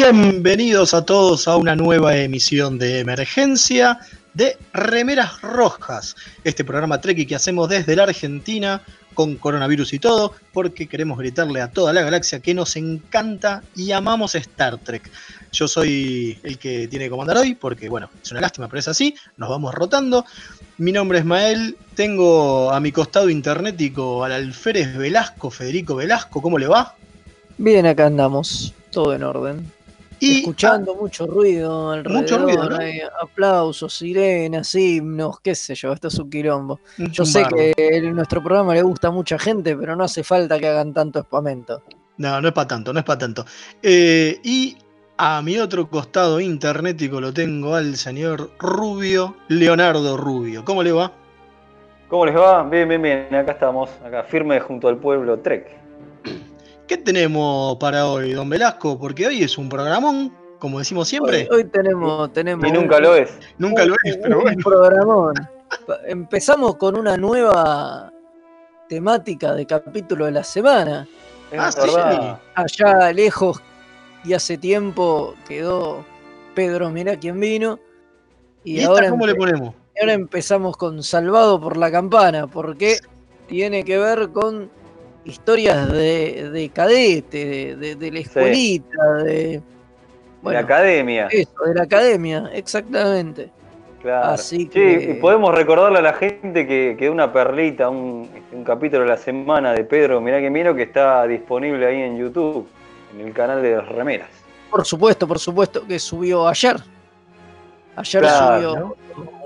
Bienvenidos a todos a una nueva emisión de emergencia de Remeras Rojas, este programa Treki que hacemos desde la Argentina con coronavirus y todo, porque queremos gritarle a toda la galaxia que nos encanta y amamos Star Trek. Yo soy el que tiene que comandar hoy, porque bueno, es una lástima, pero es así, nos vamos rotando. Mi nombre es Mael, tengo a mi costado internetico al alférez Velasco, Federico Velasco, ¿cómo le va? Bien, acá andamos, todo en orden. Y Escuchando mucho ruido alrededor, Mucho ruido, ¿no? hay aplausos, sirenas, himnos, qué sé yo, esto es un quilombo. un Yo sé que en nuestro programa le gusta a mucha gente, pero no hace falta que hagan tanto espamento. No, no es para tanto, no es para tanto. Eh, y a mi otro costado internetico lo tengo al señor Rubio, Leonardo Rubio. ¿Cómo le va? ¿Cómo les va? Bien, bien, bien. Acá estamos, acá firme junto al pueblo Trek. ¿Qué tenemos para hoy, don Velasco? Porque hoy es un programón, como decimos siempre. Hoy, hoy tenemos, tenemos Y nunca lo es. Nunca lo es, pero un bueno. programón. Pa- Empezamos con una nueva temática de capítulo de la semana. Ah, sí. allá lejos y hace tiempo quedó Pedro, mirá quién vino. Y, ¿Y esta ahora, cómo le ponemos? ahora empezamos con Salvado por la Campana, porque tiene que ver con historias de, de cadete, de, de- de la escuelita, de. Bueno, la academia. eso, de la academia, exactamente. Claro. así Sí, que- y podemos recordarle a la gente que, que una perlita, un, un capítulo de la semana de Pedro, mirá que miro, que está disponible ahí en YouTube, en el canal de las remeras. Por supuesto, por supuesto que subió ayer. Ayer Claro,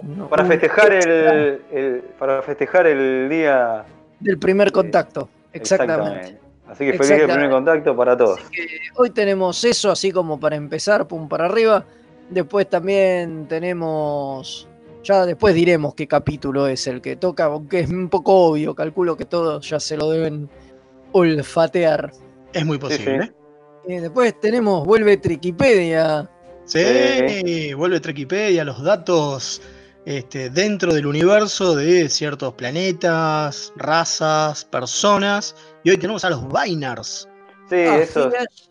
subió. Para festejar el- para festejar el día. Del primer contacto, exactamente. Así que feliz de primer contacto para todos. Así que hoy tenemos eso, así como para empezar, pum para arriba. Después también tenemos. Ya después diremos qué capítulo es el que toca, aunque es un poco obvio, calculo que todos ya se lo deben olfatear. Es muy posible. Y después tenemos Vuelve Triquipedia. Sí, vuelve Trekipedia, los datos este, dentro del universo de ciertos planetas, razas, personas. Y hoy tenemos a los Binars. Sí, esos, Afilias-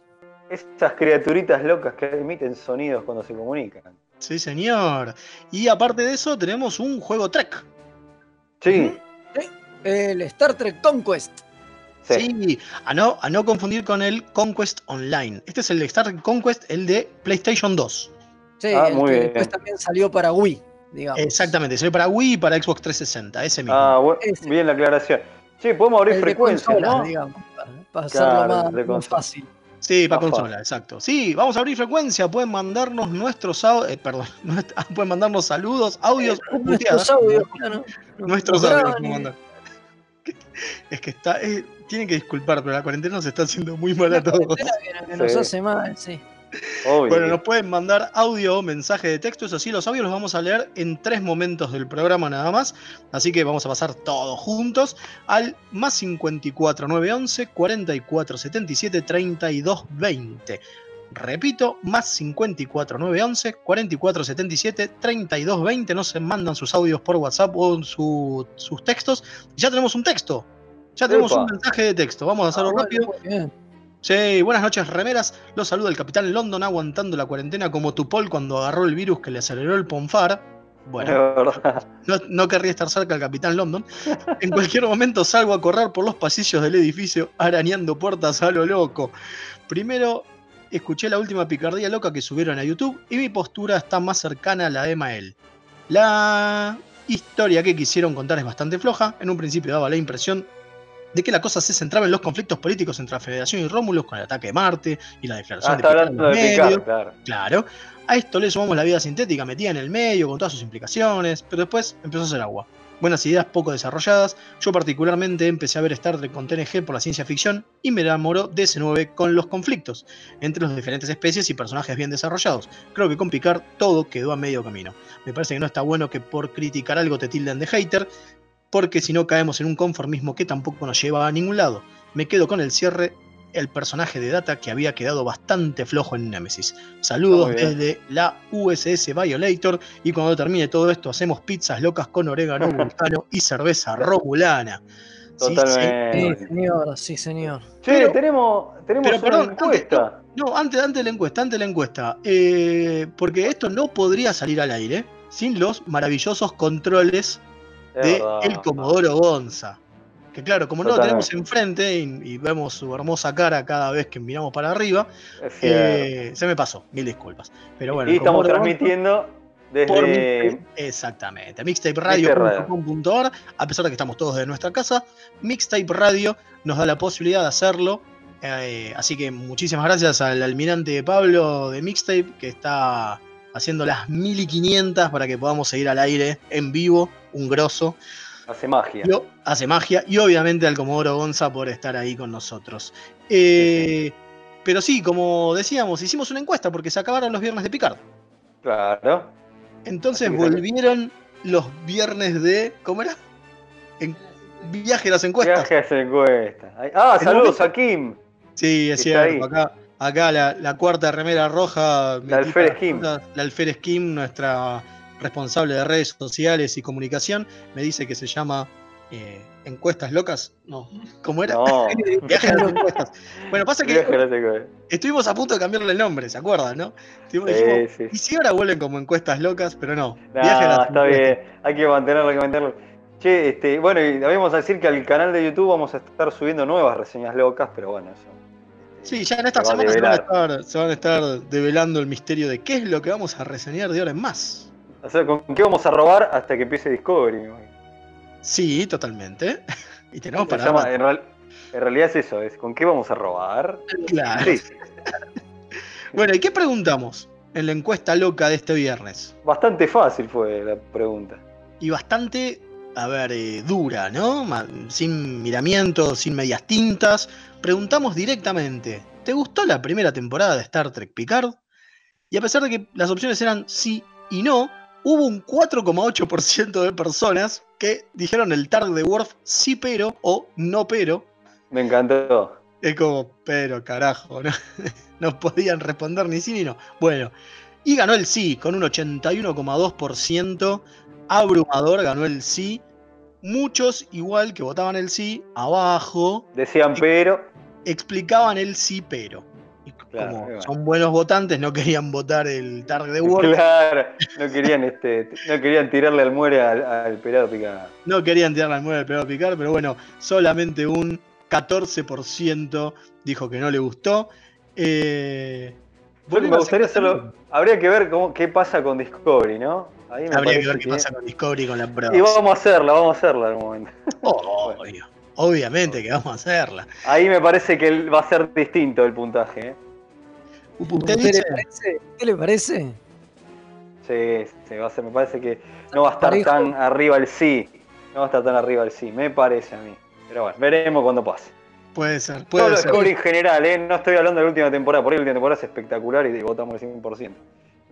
esas criaturitas locas que emiten sonidos cuando se comunican. Sí, señor. Y aparte de eso, tenemos un juego Trek. Sí, El Star Trek Conquest. sí. Sí, a no, a no confundir con el Conquest Online. Este es el Star Trek Conquest, el de PlayStation 2. Sí, Ah, el muy que bien. después también salió para Wii, digamos. Exactamente, salió para Wii y para Xbox 360, ese mismo. Ah, bu- Ese. bien la aclaración. Sí, podemos abrir El de frecuencia, consolas, ¿no? digamos, para, Claro, hacerlo más, fácil. sí, para consola, exacto. Sí, vamos a abrir frecuencia, pueden mandarnos nuestros eh, perdón, nuestra- pueden mandarnos saludos, audios o Nuestros audios, claro. Nuestros audios. Es que está, eh, tienen que disculpar, pero la cuarentena nos está haciendo muy mal a todos. que nos Sí. hace mal, sí. Obvio. Bueno, nos pueden mandar audio o mensaje de texto. Eso sí, los audios los vamos a leer en tres momentos del programa nada más. Así que vamos a pasar todos juntos al más 54 911 44 77 32 20. Repito, más 54 911 44 77 32 20. No se mandan sus audios por WhatsApp o su- sus textos. Ya tenemos un texto. Ya tenemos Epa. un mensaje de texto. Vamos a hacerlo Ah, rápido. bueno, muy bien. Sí, buenas noches, remeras. Los saluda el capitán London aguantando la cuarentena como Tupol cuando agarró el virus que le aceleró el ponfar. Bueno, no querría estar cerca del capitán London. En cualquier momento salgo a correr por los pasillos del edificio arañando puertas a lo loco. Primero escuché la última picardía loca que subieron a YouTube y mi postura está más cercana a la de Mael. La historia que quisieron contar es bastante floja. En un principio daba la impresión de que la cosa se centraba en los conflictos políticos entre la Federación y Rómulos con el ataque de Marte y la Ah, declaración está de Picard de el medio. picar, claro. Claro. A esto le sumamos la vida sintética metida en el medio con todas sus implicaciones, pero después empezó a hacer agua. Buenas ideas poco desarrolladas. Yo particularmente empecé a ver Star Trek con TNG por la ciencia ficción y me enamoró de S9 con los conflictos entre las diferentes especies y personajes bien desarrollados. Creo que con Picard todo quedó a medio camino. Me parece que no está bueno que por criticar algo te tilden de hater, porque si no caemos en un conformismo que tampoco nos lleva a ningún lado. Me quedo con el cierre, el personaje de Data que había quedado bastante flojo en Nemesis. Saludos desde la USS Violator y cuando termine todo esto hacemos pizzas locas con orégano vulcano y cerveza romulana. Sí, sí. Totalmente. Sí, señor, sí, señor. Che, Pero- tenemos, tenemos pero una perdón, encuesta. No, antes, antes de la encuesta, antes de la encuesta. eh, porque esto no podría salir al aire sin los maravillosos controles Es de verdad. el Comodoro Gonza. Que claro, como no lo tenemos enfrente y, y vemos su hermosa cara cada vez que miramos para arriba, eh, se me pasó, mil disculpas. Pero bueno, y estamos Comodoro Gonza transmitiendo por desde. Mixtape- exactamente, mixtaperadio.com.ar, a pesar de que estamos todos de nuestra casa, Mixtape Radio nos da la posibilidad de hacerlo. eh, así que muchísimas gracias al almirante Pablo de Mixtape que está haciendo las 1500 para que podamos seguir al aire en vivo, un grosso. Hace magia. Yo, hace magia. Y obviamente al Comodoro Gonza por estar ahí con nosotros. Eh, Pero sí, como decíamos, hicimos una encuesta porque se acabaron los viernes de Picard. Claro. Entonces volvieron los viernes de. ¿Cómo era? En, viaje a las encuestas. Viaje a esa encuesta. Ay, Ah, saludos a Kim. Sí, es cierto. Acá, acá la, la cuarta remera roja. metida Alférez Kim. La Alférez Kim, nuestra responsable de redes sociales y comunicación, me dice que se llama eh, Encuestas Locas. No, ¿cómo era? No. Viaje a las encuestas. Bueno, pasa que estuvimos a punto de cambiarle el nombre, ¿se acuerdan, no? Estuvimos- Sí, dijimos, sí. Y si ahora vuelven como Encuestas Locas, pero no. Nah, Viaje a las está encuestas. bien, hay que mantenerlo, hay que mantenerlo. Che, este, bueno, y vamos a decir que al canal de YouTube vamos a estar subiendo nuevas reseñas locas, pero bueno, eso. Sí, ya en esta Se semana se van, a estar, se van a estar develando el misterio de qué es lo que vamos a reseñar de ahora en más. O sea, ¿con qué vamos a robar hasta que empiece Discovery? Sí, totalmente. Y tenemos para llama- en, real- en realidad es eso, es ¿con qué vamos a robar? Claro. Sí, Bueno, ¿y qué preguntamos en la encuesta loca de este viernes? bastante fácil fue la pregunta. Y bastante, a ver, eh, dura, ¿no? Sin miramientos, sin medias tintas. Preguntamos directamente, ¿te gustó la primera temporada de Star Trek Picard? Y a pesar de que las opciones eran sí y no, hubo un 4,8% de personas que dijeron el tag de Worf sí pero o no pero. Me encantó. Es como, pero carajo, ¿no? no podían responder ni sí ni no. Bueno, y ganó el sí, con un 81,2%. Abrumador ganó el sí. Muchos, igual que votaban el sí, abajo Decían pero, explicaban el sí, pero. Claro, como bueno. son buenos votantes, no querían votar el tag de Word, claro, no querían, este, no querían tirarle al muere al, al pelado picado. no querían tirar la mueve del pegado a picar, pero bueno, solamente un 14% dijo que no le gustó. Eh, me gustaría hacerlo. Habría que ver cómo, qué pasa con Discovery, ¿no? Ahí me Habría que ver qué pasa con Discovery y con la prueba. Y vamos a hacerla, vamos a hacerla en un momento. Obvio, obviamente que vamos a hacerla. Ahí me parece que va a ser distinto el puntaje. ¿eh? ¿Usted ¿Usted dice? le parece? ¿Qué le parece? Sí, sí, va a ser, me parece que no va a estar Parejo. tan arriba el sí. No va a estar tan arriba el sí, me parece a mí. Pero bueno, veremos cuando pase. Puede ser, Todo puede lo ser. Discovery en general, ¿eh? no estoy hablando de la última temporada, por ahí la última temporada es espectacular y votamos el 100%.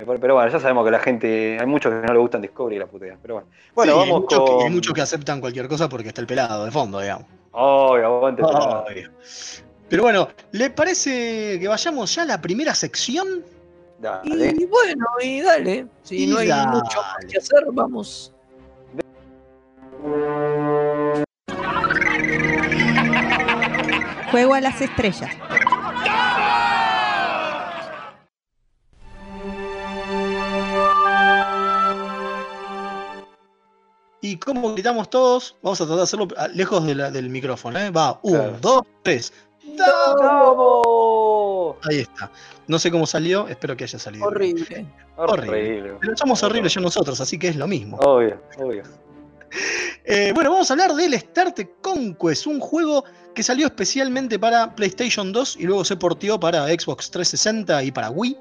Pero bueno, ya sabemos que la gente, hay muchos que no le gustan Discovery y la putea. Pero bueno, bueno Sí, hay, vamos muchos que, con. hay muchos que aceptan cualquier cosa porque está el pelado de fondo, digamos. Ay, aguante. Obvio. Pero bueno, ¿le parece que vayamos ya a la primera sección? Dale. Y bueno, y dale. Si Y no hay dale. mucho más que hacer, vamos. Juego a las estrellas. Como gritamos todos, vamos a tratar de hacerlo ah, lejos de la- del micrófono. ¿eh? Va, uno, Claro. dos, tres. ¡Vamos! Ahí está. No sé cómo salió, espero que haya salido. bien. Horrible. Horrible. Horrible. Pero somos horribles ya nosotros, así que es lo mismo. Obvio, obvio. Eh, bueno, vamos a hablar del Star Trek Conquest, un juego que salió especialmente para PlayStation 2 y luego se portió para Xbox 360 y para Wii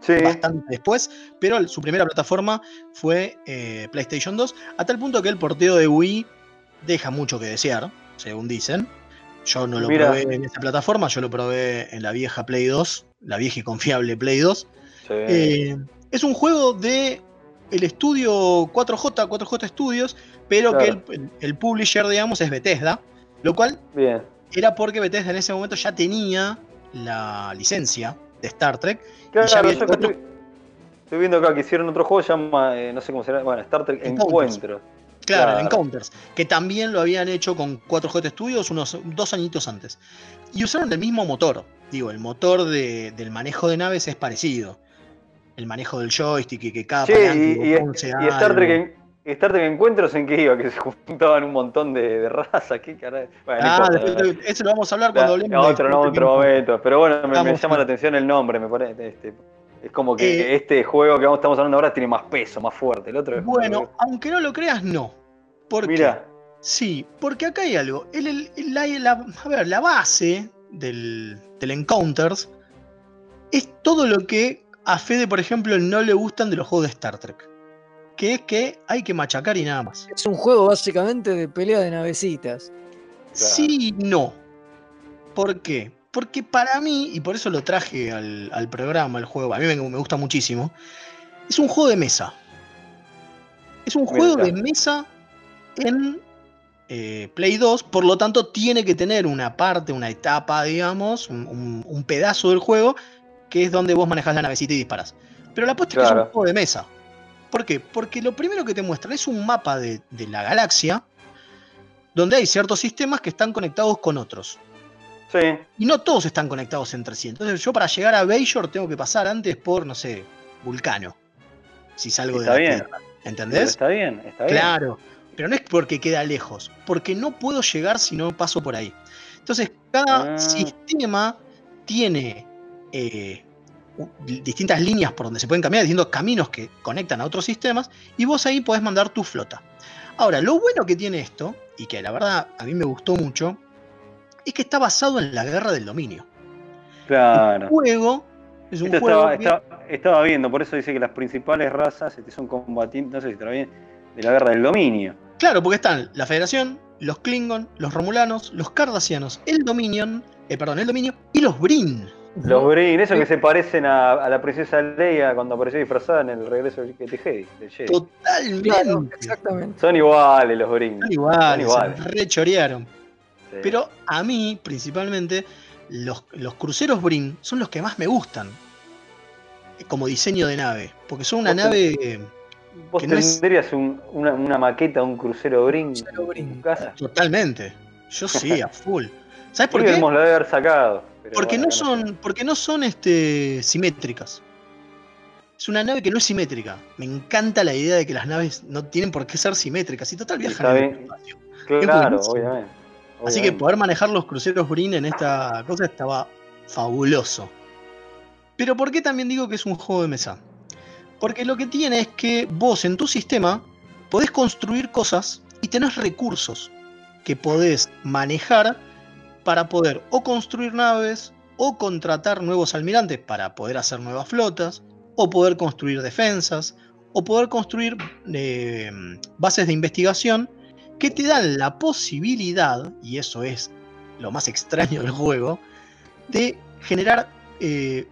Sí, bastante después, pero su primera plataforma fue eh, PlayStation 2, a tal punto que el porteo de Wii deja mucho que desear, según dicen. Yo no lo Mira. probé en esa plataforma, yo lo probé en la vieja Play 2, la vieja y confiable Play 2. sí. Eh, es un juego de el estudio 4J, 4J Studios, pero Claro. que el, el publisher, digamos, es Bethesda, lo cual Bien. era porque Bethesda en ese momento ya tenía la licencia de Star Trek. Claro, ya había yo otro- estoy, estoy viendo acá que hicieron otro juego, se llama, eh, no sé cómo será, bueno, Star Trek Encounters. Encuentro. Claro, Claro. Encounters, que también lo habían hecho con 4J Studios unos dos añitos antes. Y usaron el mismo motor. Digo, el motor de- del manejo de naves es parecido. El manejo del joystick y que cada Sí, y, y- y Star. Trek, Star Trek Encuentros en qué iba, que se juntaban un montón de, de razas, qué caray. Bueno, Ah, importa, después no, ese lo vamos a hablar cuando hablemos de otro, no, otro momento. Pero bueno, me, me llama la atención el nombre, me parece. Este, es como que Eh, este juego que estamos hablando ahora tiene más peso, más fuerte. El otro es Bueno, aunque no lo creas, no. ¿Por qué? mira, Sí, porque acá hay algo. El- el- el- la, la- a ver, la base del, del Encounters es todo lo que a Fede, por ejemplo, no le gustan de los juegos de Star Trek. Que es que hay que machacar y nada más. Es un juego básicamente de pelea de navecitas. Sí y no. ¿Por qué? Porque para mí, y por eso lo traje al, al programa, al juego, a mí me, me gusta muchísimo, es un juego de mesa. Es un juego de mesa en eh, Play 2, por lo tanto tiene que tener una parte, una etapa, digamos, un, un- un pedazo del juego, que es donde vos manejas la navecita y disparas. Pero la apuesta es que es un juego de mesa. ¿Por qué? Porque lo primero que te muestran es un mapa de, de la galaxia, donde hay ciertos sistemas que están conectados con otros. sí, Y no todos están conectados entre sí. Entonces yo para llegar a Bajor tengo que pasar antes por, no sé, Vulcano. Si salgo Está de la bien. Tierra. pero ¿Entendés? está bien, está bien. Claro. Pero no es porque queda lejos. Porque no puedo llegar si no paso por ahí. Entonces cada Ah. sistema tiene eh, distintas líneas por donde se pueden caminar, distintos caminos que conectan a otros sistemas. Y vos ahí podés mandar tu flota. Ahora, lo bueno que tiene esto, y que la verdad a mí me gustó mucho, es que está basado en la guerra del dominio. Claro. El juego es un Esto juego estaba, que- estaba- estaba viendo, por eso dice que las principales razas este, son combatientes, no sé si estará bien, de la guerra del dominio. Claro, porque están la Federación, los Klingon, los Romulanos, los Cardassianos, el Dominion, eh, perdón, el Dominio y los Brin. Los Brin, esos que se parecen a, a la princesa Leia cuando apareció disfrazada en el regreso de Jedi. Totalmente. Claro, exactamente. Son iguales los Brin. Son iguales, Son iguales. se rechorearon. Sí. Pero a mí, principalmente, los, los cruceros Brin son los que más me gustan. eh, Como diseño de nave. Porque son una Vos nave. eh, ¿Vos que no es- tendrías un- una, una maqueta, un crucero Brin Crucero Brin, en tu casa? Totalmente. Yo sí, a full. ¿Sabes por Por qué? lo debe haber sacado. Pero Porque bueno, no son, porque no son este, simétricas. Es una nave que no es simétrica. Me encanta la idea de que las naves no tienen por qué ser simétricas. Y total viajan en el espacio. Claro, buenísimo. obviamente. Así que obviamente. poder manejar los cruceros Brin en esta cosa estaba fabuloso. Pero ¿por qué también digo que es un juego de mesa? Porque lo que tiene es que vos en tu sistema podés construir cosas y tenés recursos que podés manejar para poder o construir naves o contratar nuevos almirantes para poder hacer nuevas flotas o poder construir defensas o poder construir eh, bases de investigación que te dan la posibilidad, y eso es lo más extraño del juego, de generar eh,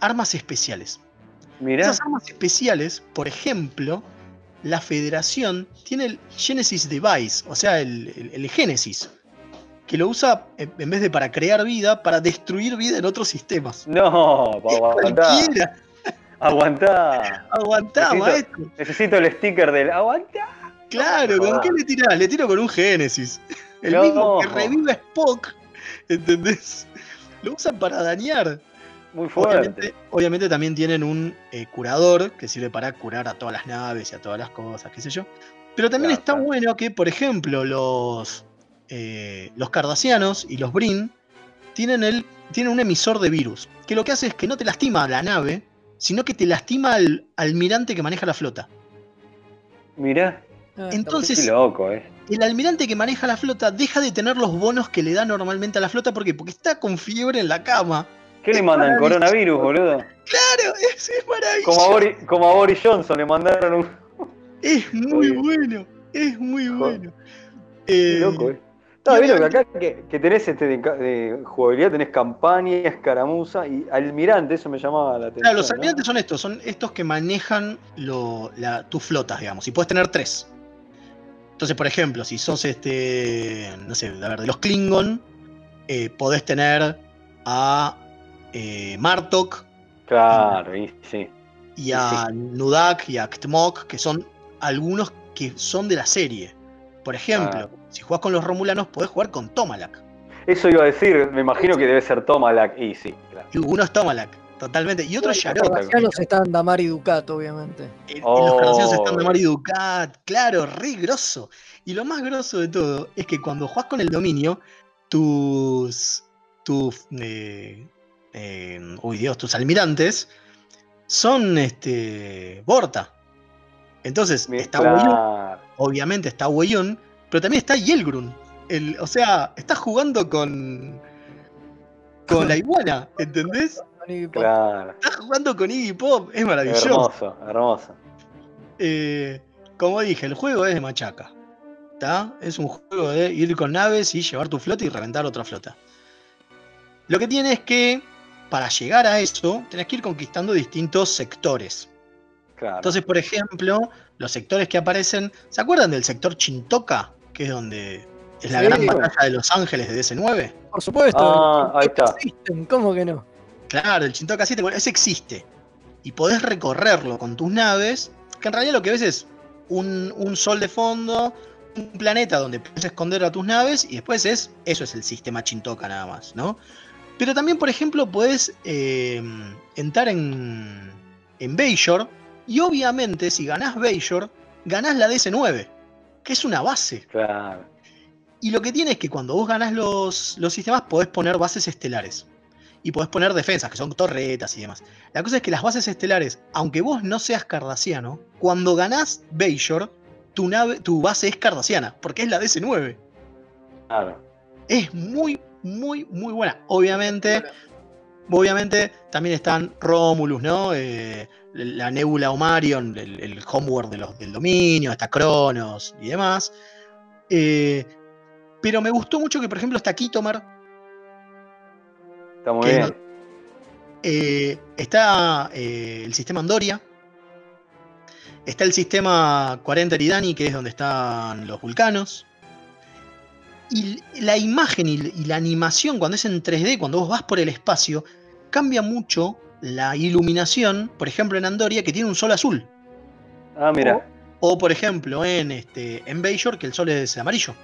armas especiales. Mirá, Esas armas especiales, por ejemplo, la Federación tiene el Genesis Device, o sea, el, el- el Genesis, que lo usa en vez de para crear vida, para destruir vida en otros sistemas. no, aguantá, Cualquiera, aguantá. aguantá, Necesito- maestro. Necesito el sticker del aguantá. Claro, ¿con qué le tirás? Le tiro con un Genesis. El No. mismo que revive a Spock, ¿entendés? Lo usan para dañar. Muy fuerte. Obviamente, obviamente también tienen un eh, curador que sirve para curar a todas las naves y a todas las cosas, qué sé yo. Pero también Claro, está claro. bueno que, por ejemplo, los, eh, los cardasianos y los Brin tienen, el, tienen un emisor de virus, que lo que hace es que no te lastima a la nave, sino que te lastima al almirante que maneja la flota. Mirá, Ah, Entonces, loco, eh. el almirante que maneja la flota deja de tener los bonos que le da normalmente a la flota. ¿Por qué? Porque está con fiebre en la cama. ¿Qué le mandan? ¿Coronavirus, boludo? Claro, es, es maravilloso. Como a, Boris, como a Boris Johnson le mandaron un. Es muy Oye. bueno, es muy Joder. bueno. Qué Eh, loco, eh. Obviamente- acá que, que tenés este de, jugabilidad, tenés campaña, escaramuza y almirante, eso me llamaba la atención. Claro, los ¿no? almirantes son estos, son estos que manejan lo- la- tus flotas, digamos, y puedes tener tres. Entonces, por ejemplo, si sos este, no sé, a ver, de los Klingon, eh, podés tener a eh, Martok Claro, y sí. y a Nudak y a Ktmok, que son algunos que son de la serie. Por ejemplo, Ah. Si jugás con los Romulanos, podés jugar con Tomalak. Eso iba a decir, me imagino que debe ser Tomalak y sí, claro. Y uno es Tomalak, totalmente. Y otro es Los Yarok. cardassianos están Damar y Ducat, obviamente. En, en Oh. los canciones están de Mario Ducat, claro, re grosso. Y lo más grosso de todo es que cuando jugás con el dominio, tus. tus. eh, eh, uy Dios, tus almirantes son este. Borta. Entonces, está obviamente está Weyun, pero también está Yelgrun. El, o sea, estás jugando con. con la iguana, ¿entendés? Claro. Estás jugando con Iggy Pop, es maravilloso. Hermoso, hermoso. Eh, como dije, el juego es de machaca. ¿tá? Es un juego de ir con naves y llevar tu flota y reventar otra flota. Lo que tiene es que para llegar a eso tenés que ir conquistando distintos sectores. Claro. Entonces, por ejemplo, los sectores que aparecen. ¿Se acuerdan del sector Chintoka? Que es donde es la Sí. gran batalla de Los Ángeles de DC9. Por supuesto. Ah, ahí está. Existen, ¿Cómo que no? Claro, el Chintoka 7, bueno, ese existe. Y podés recorrerlo con tus naves, que en realidad lo que ves es un, un sol de fondo, un planeta donde puedes esconder a tus naves, y después es, eso es el sistema Chintoka nada más, ¿no? Pero también, por ejemplo, puedes eh, entrar en, en Bayshore, y obviamente si ganás Bayshore, ganás la DS9, que es una base. Claro. Y lo que tiene es que cuando vos ganás los, los sistemas podés poner bases estelares. Y podés poner defensas, que son torretas y demás. La cosa es que las bases estelares, aunque vos no seas cardasiano, cuando ganás Bayshore, tu, nave, tu base es cardasiana, porque es la DC9. Claro. Es muy, muy, muy buena. Obviamente, obviamente también están Romulus, ¿no? Eh, la Nebula Omarion, el, el homeworld de los, del dominio, está Cronos y demás. Eh, pero me gustó mucho que, por ejemplo, está Kitomar, Está muy que bien. eh, está eh, el sistema Andoria, está el sistema 40 Eridani, que es donde están los vulcanos. Y la imagen y, y la animación, cuando es en 3D, cuando vos vas por el espacio, cambia mucho la iluminación, por ejemplo en Andoria, que tiene un sol azul. Ah, mira. O por ejemplo en, este, en Bayshore, que el sol es amarillo.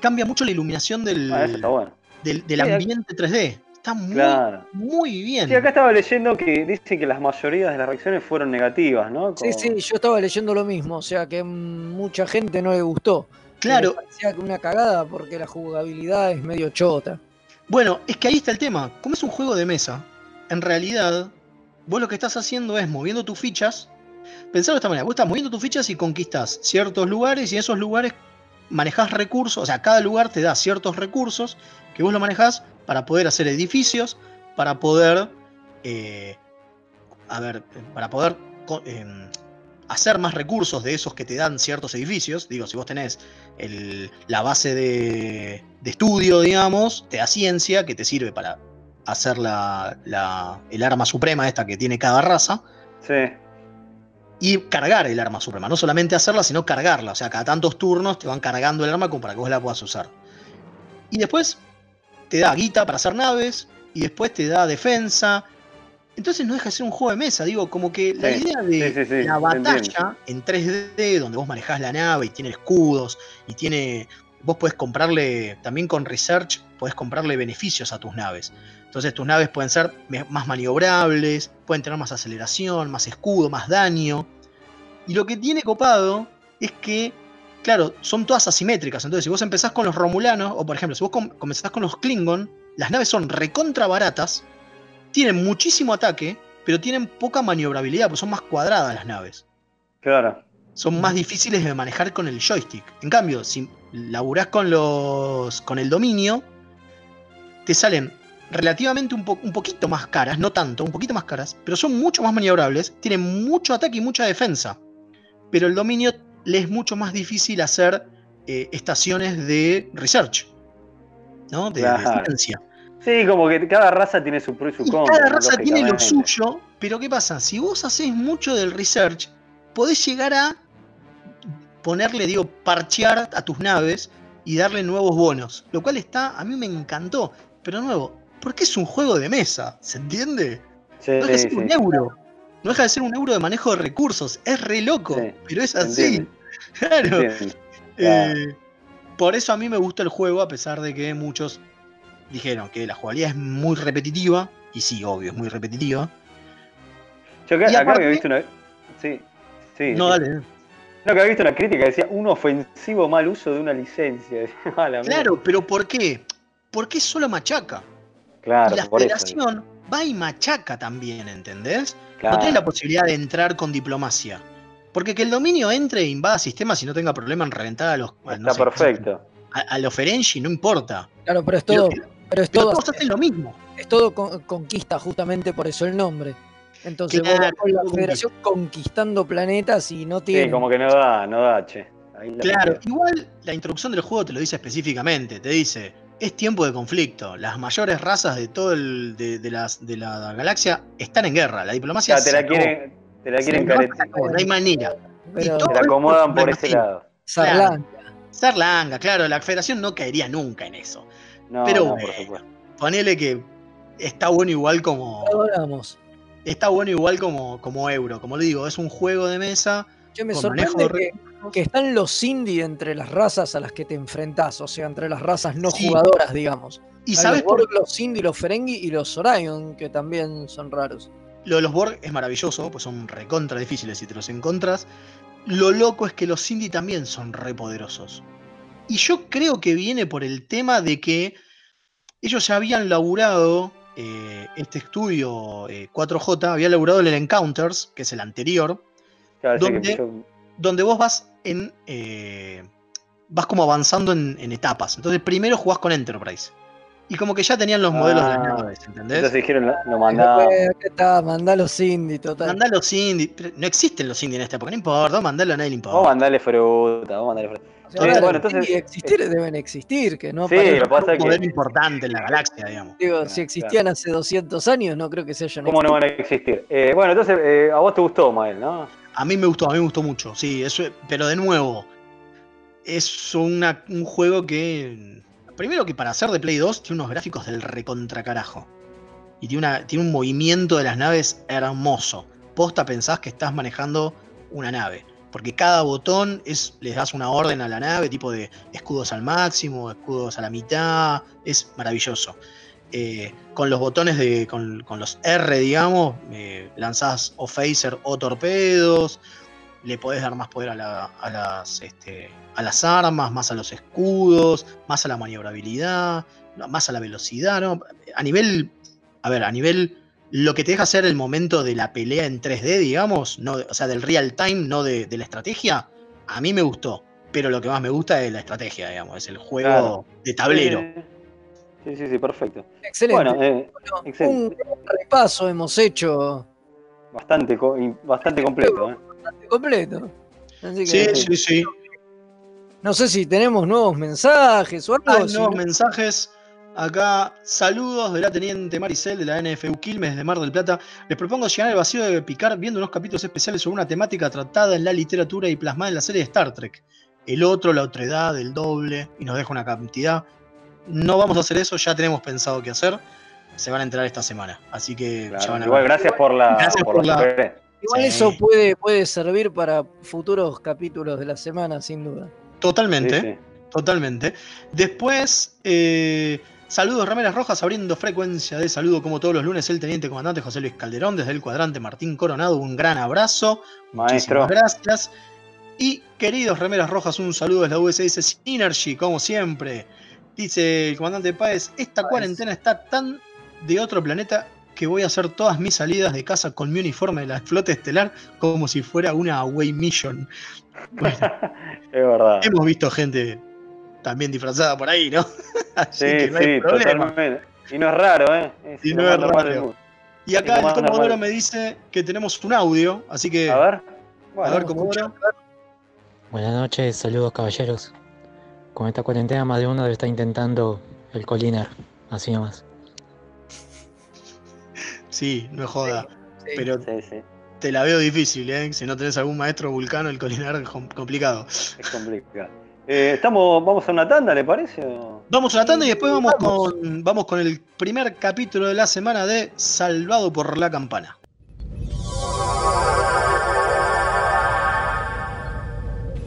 Cambia mucho la iluminación del, Ah, eso está bueno. del, del Sí, ac- ambiente 3D. Está muy, Claro. muy bien. Sí, acá estaba leyendo que dice que las mayorías de las reacciones fueron negativas, ¿no? Sí, Como- sí, yo estaba leyendo lo mismo. O sea que mucha gente no le gustó. Claro, parecía que una cagada porque la jugabilidad es medio chota. Bueno, es que ahí está el tema. Como es un juego de mesa, en realidad, vos lo que estás haciendo es moviendo tus fichas. Pensalo de esta manera: vos estás moviendo tus fichas y conquistás ciertos lugares, y en esos lugares manejás recursos. O sea, cada lugar te da ciertos recursos que vos lo manejás para poder hacer edificios, para poder. eh, a ver, para poder em, hacer más recursos de esos que te dan ciertos edificios. Digo, si vos tenés la base de, de estudio, digamos, te da ciencia que te sirve para hacer la, la- el arma suprema esta que tiene cada raza. Sí. Y cargar el arma suprema. No solamente hacerla, sino cargarla. O sea, cada tantos turnos te van cargando el arma como para que vos la puedas usar. Y después te da guita para hacer naves. Y después te da defensa. Entonces no deja de ser un juego de mesa. Digo, como que la idea de sí, sí, sí, la batalla en 3D, donde vos manejás la nave y tiene escudos. Y tiene. Vos podés comprarle. También con Research, podés comprarle beneficios a tus naves. Entonces tus naves pueden ser más maniobrables, pueden tener más aceleración, más escudo, más daño. Y lo que tiene copado es que, claro, son todas asimétricas. Entonces, si vos empezás con los romulanos, o por ejemplo, si vos com- comenzás con los Klingon, las naves son recontra baratas, tienen muchísimo ataque, pero tienen poca maniobrabilidad, porque son más cuadradas las naves. Claro. Son más difíciles de manejar con el joystick. En cambio, si laburás con los. con el dominio, te salen relativamente un, po- un poquito más caras, no tanto, un poquito más caras, pero son mucho más maniobrables, tienen mucho ataque y mucha defensa. Pero el dominio le es mucho más difícil hacer eh, estaciones de research, ¿no? De, Claro. Sí, como que cada raza tiene su pro y su Y contra. cada raza tiene lo suyo, pero ¿qué pasa? Si vos haces mucho del research, podés llegar a ponerle, digo, parchear a tus naves y darle nuevos bonos. Lo cual está, a mí me encantó. Pero nuevo, porque es un juego de mesa, ¿se entiende? Sí, No deja de ser sí. un euro. No deja de ser un euro de manejo de recursos. Es re loco, Sí, pero es así. entiende, Claro. Eh, por eso a mí me gusta el juego, a pesar de que muchos dijeron que la jugabilidad es muy repetitiva. Y sí, obvio, es muy repetitiva. Yo acá, Y acá aparte- había visto una. Sí, sí. No, dale. No, que había visto una crítica que decía un ofensivo mal uso de una licencia. Claro, pero ¿por qué? Porque es solo machaca. Claro, y la por eso. federación va y machaca también, ¿entendés? Claro. No tenés la posibilidad de entrar con diplomacia. Porque que el dominio entre e invada sistemas y no tenga problema en reventar a los. no Está sé, perfecto. A, a los Ferengi, no importa. Claro, pero es todo, pero pero es todo, todos hacen lo mismo. es todo con- conquista, justamente por eso el nombre. Entonces vos Claro, vas con la federación conquistando planetas y no tiene. Sí, como que no da, no da, che. Ahí Claro, igual la introducción del juego te lo dice específicamente. Te dice: es tiempo de conflicto. Las mayores razas de todo el. de, de las, de la galaxia están en guerra. La diplomacia O sea, te la quieren, te la quieren No hay manera. pero Te la acomodan por ese lado. Sarlán, Sarlanga, claro, la federación no caería nunca en eso. No, Pero no, bueno. por supuesto. Ponele que está bueno igual como. Está bueno igual como, como euro. Como le digo, es un juego de mesa. Yo me sorprende que, que están los indie entre las razas a las que te enfrentás, o sea, entre las razas no Sí. jugadoras, digamos. Y sabes los por Borg, los indie, los Ferengi y los Orion, que también son raros. Lo de los Borg es maravilloso, pues son recontra difíciles si te los encontras. Lo loco es que los Indie también son re poderosos. Y yo creo que viene por el tema de que ellos ya habían laburado, eh, este estudio eh, 4J, había laburado el Encounters, que es el anterior, Claro, sí que ¿Dónde? yo- donde vos vas en. eh, vas como avanzando en, en etapas. Entonces primero jugás con Enterprise. Y como que ya tenían los modelos de las Ah, naves, ¿entendés? Entonces dijeron, lo, lo. Eh. Mandá los indie, total. Mandá los indie. No existen los indie en esta época, no importa, mandalo a nadie le importa. Vamos a mandarle fruta, vamos a mandarle fruta. O sea, Eh, bueno, entonces- existir deben existir, que no Sí, lo que pasa un es poder que. importante en la galaxia, digamos. Digo, Claro, si existían hace 200 años, no creo que se hayan ¿Cómo no van a existir? Eh, bueno, entonces, eh, a vos te gustó, Mael, ¿no? A mí me gustó, a mí me gustó mucho, sí, eso, pero de nuevo, es un juego que, primero que para hacer de Play 2, tiene unos gráficos del recontra carajo. Y tiene, tiene un movimiento de las naves hermoso. Posta pensás que estás manejando una nave. Porque cada botón es, les das una orden a la nave, tipo de escudos al máximo, escudos a la mitad. Es maravilloso. Eh, con los botones de. con, con los R, digamos, eh, lanzás o phaser o torpedos. Le podés dar más poder a, la- a las, este, a las armas, más a los escudos, más a la maniobrabilidad, más a la velocidad. ¿no? A nivel. A ver, a nivel. Lo que te deja hacer el momento de la pelea en 3D, digamos, no, o sea, del real time, no de, de la estrategia, a mí me gustó. Pero lo que más me gusta es la estrategia, digamos, es el juego Claro. de tablero. Sí, sí, sí, perfecto. Excelente. Bueno, eh, Bueno, excelente. un repaso hemos hecho. bastante, bastante completo, ¿eh? bastante completo. Así que, Sí, sí, sí. No sé si tenemos nuevos mensajes o algo. Hay nuevos mensajes. Acá, saludos de la teniente Maricel de la NFU Quilmes de Mar del Plata. Les propongo llenar el vacío de Picar viendo unos capítulos especiales sobre una temática tratada en la literatura y plasmada en la serie de Star Trek. El otro, la otredad, el doble, y nos deja una cantidad. No vamos a hacer eso, ya tenemos pensado qué hacer. Se van a enterar esta semana. Así que Claro, ya van a Igual, ver. gracias por la, Gracias por por la. Igual Sí. eso puede, puede servir para futuros capítulos de la semana, sin duda. Totalmente. Sí, sí. Totalmente. Después, eh, saludos Rameras Rojas abriendo frecuencia de saludo como todos los lunes el teniente comandante José Luis Calderón desde el cuadrante Martín Coronado. Un gran abrazo. Maestro. Muchísimas gracias. Y queridos Remeras Rojas, un saludo desde la USS Synergy, como siempre. Dice el comandante Páez, esta cuarentena está tan de otro planeta que voy a hacer todas mis salidas de casa con mi uniforme de la flota estelar como si fuera una away mission. Bueno, Es verdad. hemos visto gente también disfrazada por ahí, ¿no? Así Sí, que no hay sí, problema. totalmente. Y no es raro, ¿eh? Es Y no es raro. Y acá el Comodoro me dice que tenemos un audio, así que A ver. a Bueno, ver Comodoro. Buenas noches, saludos caballeros. Con esta cuarentena más de uno debe estar intentando el colinar, así nomás. Sí, no es joda. Sí. Pero Sí, sí. te la veo difícil, ¿eh? Si no tenés algún maestro vulcano, el colinar es com- complicado. Es complicado. Eh, estamos, vamos a una tanda, ¿le parece? Vamos a la tanda y después Vamos. con, vamos con el primer capítulo de la semana de Salvado por la Campana.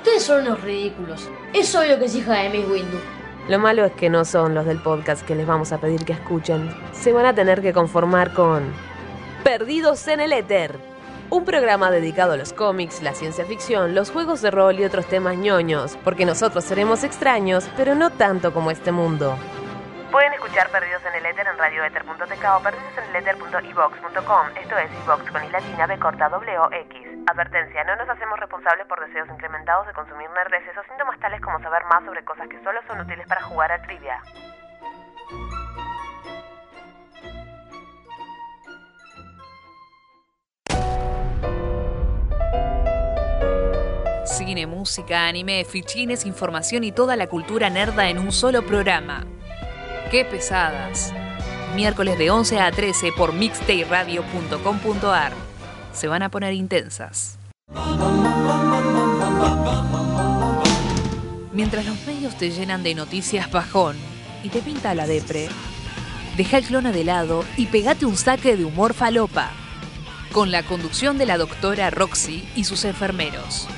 Ustedes son unos ridículos. Es obvio que es hija de Miss Windu. Lo malo es que no son los del podcast que les vamos a pedir que escuchen. Se van a tener que conformar con Perdidos en el Éter. Un programa dedicado a los cómics, la ciencia ficción, los juegos de rol y otros temas ñoños, porque nosotros seremos extraños, pero no tanto como este mundo. Pueden escuchar Perdidos en el Éter en radioether.tk o perdidoseneleter.evox.com. Esto es iVox con i latina b corta w x. Advertencia, no nos hacemos responsables por deseos incrementados de consumir nerdeces o síntomas tales como saber más sobre cosas que solo son útiles para jugar a trivia. Cine, música, anime, fichines, información y toda la cultura nerda en un solo programa. ¡Qué pesadas! Miércoles de 11 a 13 por mixtayradio.com.ar. Se van a poner intensas. Mientras los medios te llenan de noticias bajón y te pinta la depre, deja el clona de lado y pegate un saque de humor falopa. Con la conducción de la doctora Roxy y sus enfermeros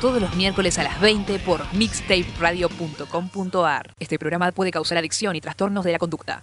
todos los miércoles a las 20 por mixtaperadio.com.ar. Este programa puede causar adicción y trastornos de la conducta.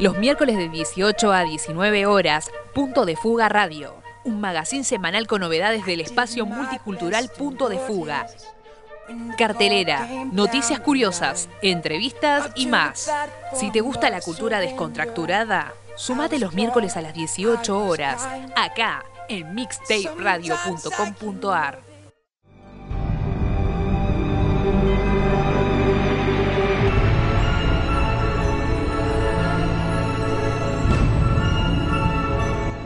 Los miércoles de 18 a 19 horas, Punto de Fuga Radio. Un magazín semanal con novedades del espacio multicultural Punto de Fuga. Cartelera, noticias curiosas, entrevistas y más. Si te gusta la cultura descontracturada, sumate los miércoles a las 18 horas, acá en mixtaperadio.com.ar.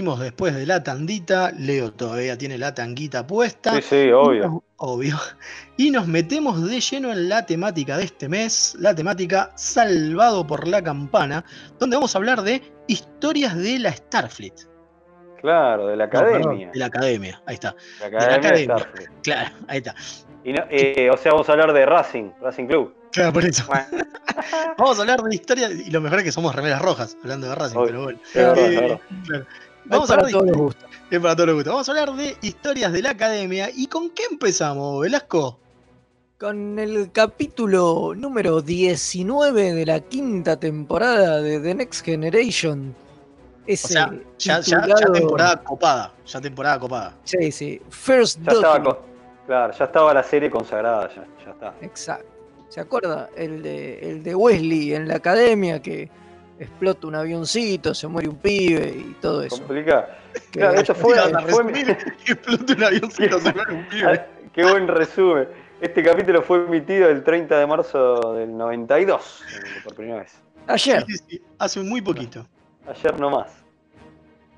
Volvimos después de la tandita. Leo todavía tiene la tanguita puesta. Sí, sí, obvio. Y nos- obvio. Y nos metemos de lleno en la temática de este mes, la temática Salvado por la Campana, donde vamos a hablar de historias de la Starfleet. Claro, de la No, perdón, academia. de la academia, ahí está. La de la academia de academia. Starfleet. Claro, ahí está. Y no- eh, o sea, vamos a hablar de Racing, Racing Club. Claro, por eso. Vamos a hablar de historia, y lo mejor es que somos remeras rojas, hablando de Racing, Obvio. pero bueno. Eh, verdad. claro. Es Vamos a para hablar de todos los gustos. Es para todos los gustos. Vamos a hablar de historias de la academia. ¿Y con qué empezamos, Velasco? Con el capítulo número 19 de la quinta temporada de The Next Generation. O Ese sea, ya, ya- ya titulado- temporada copada. Ya temporada copada. Sí, sí. First Ya estaba, con- claro, ya estaba la serie consagrada, ya, ya está. Exacto. ¿Se acuerda? El de, el de Wesley en la academia que explota un avioncito, se muere un pibe y todo eso. Complicado. Que- Claro, esto fue, fue mi- explota un avioncito, se muere un pibe. Qué buen resumen. Este capítulo fue emitido el 30 de marzo del 92, eh, por primera vez. Ayer. Sí, sí, sí, hace muy poquito. Ayer nomás.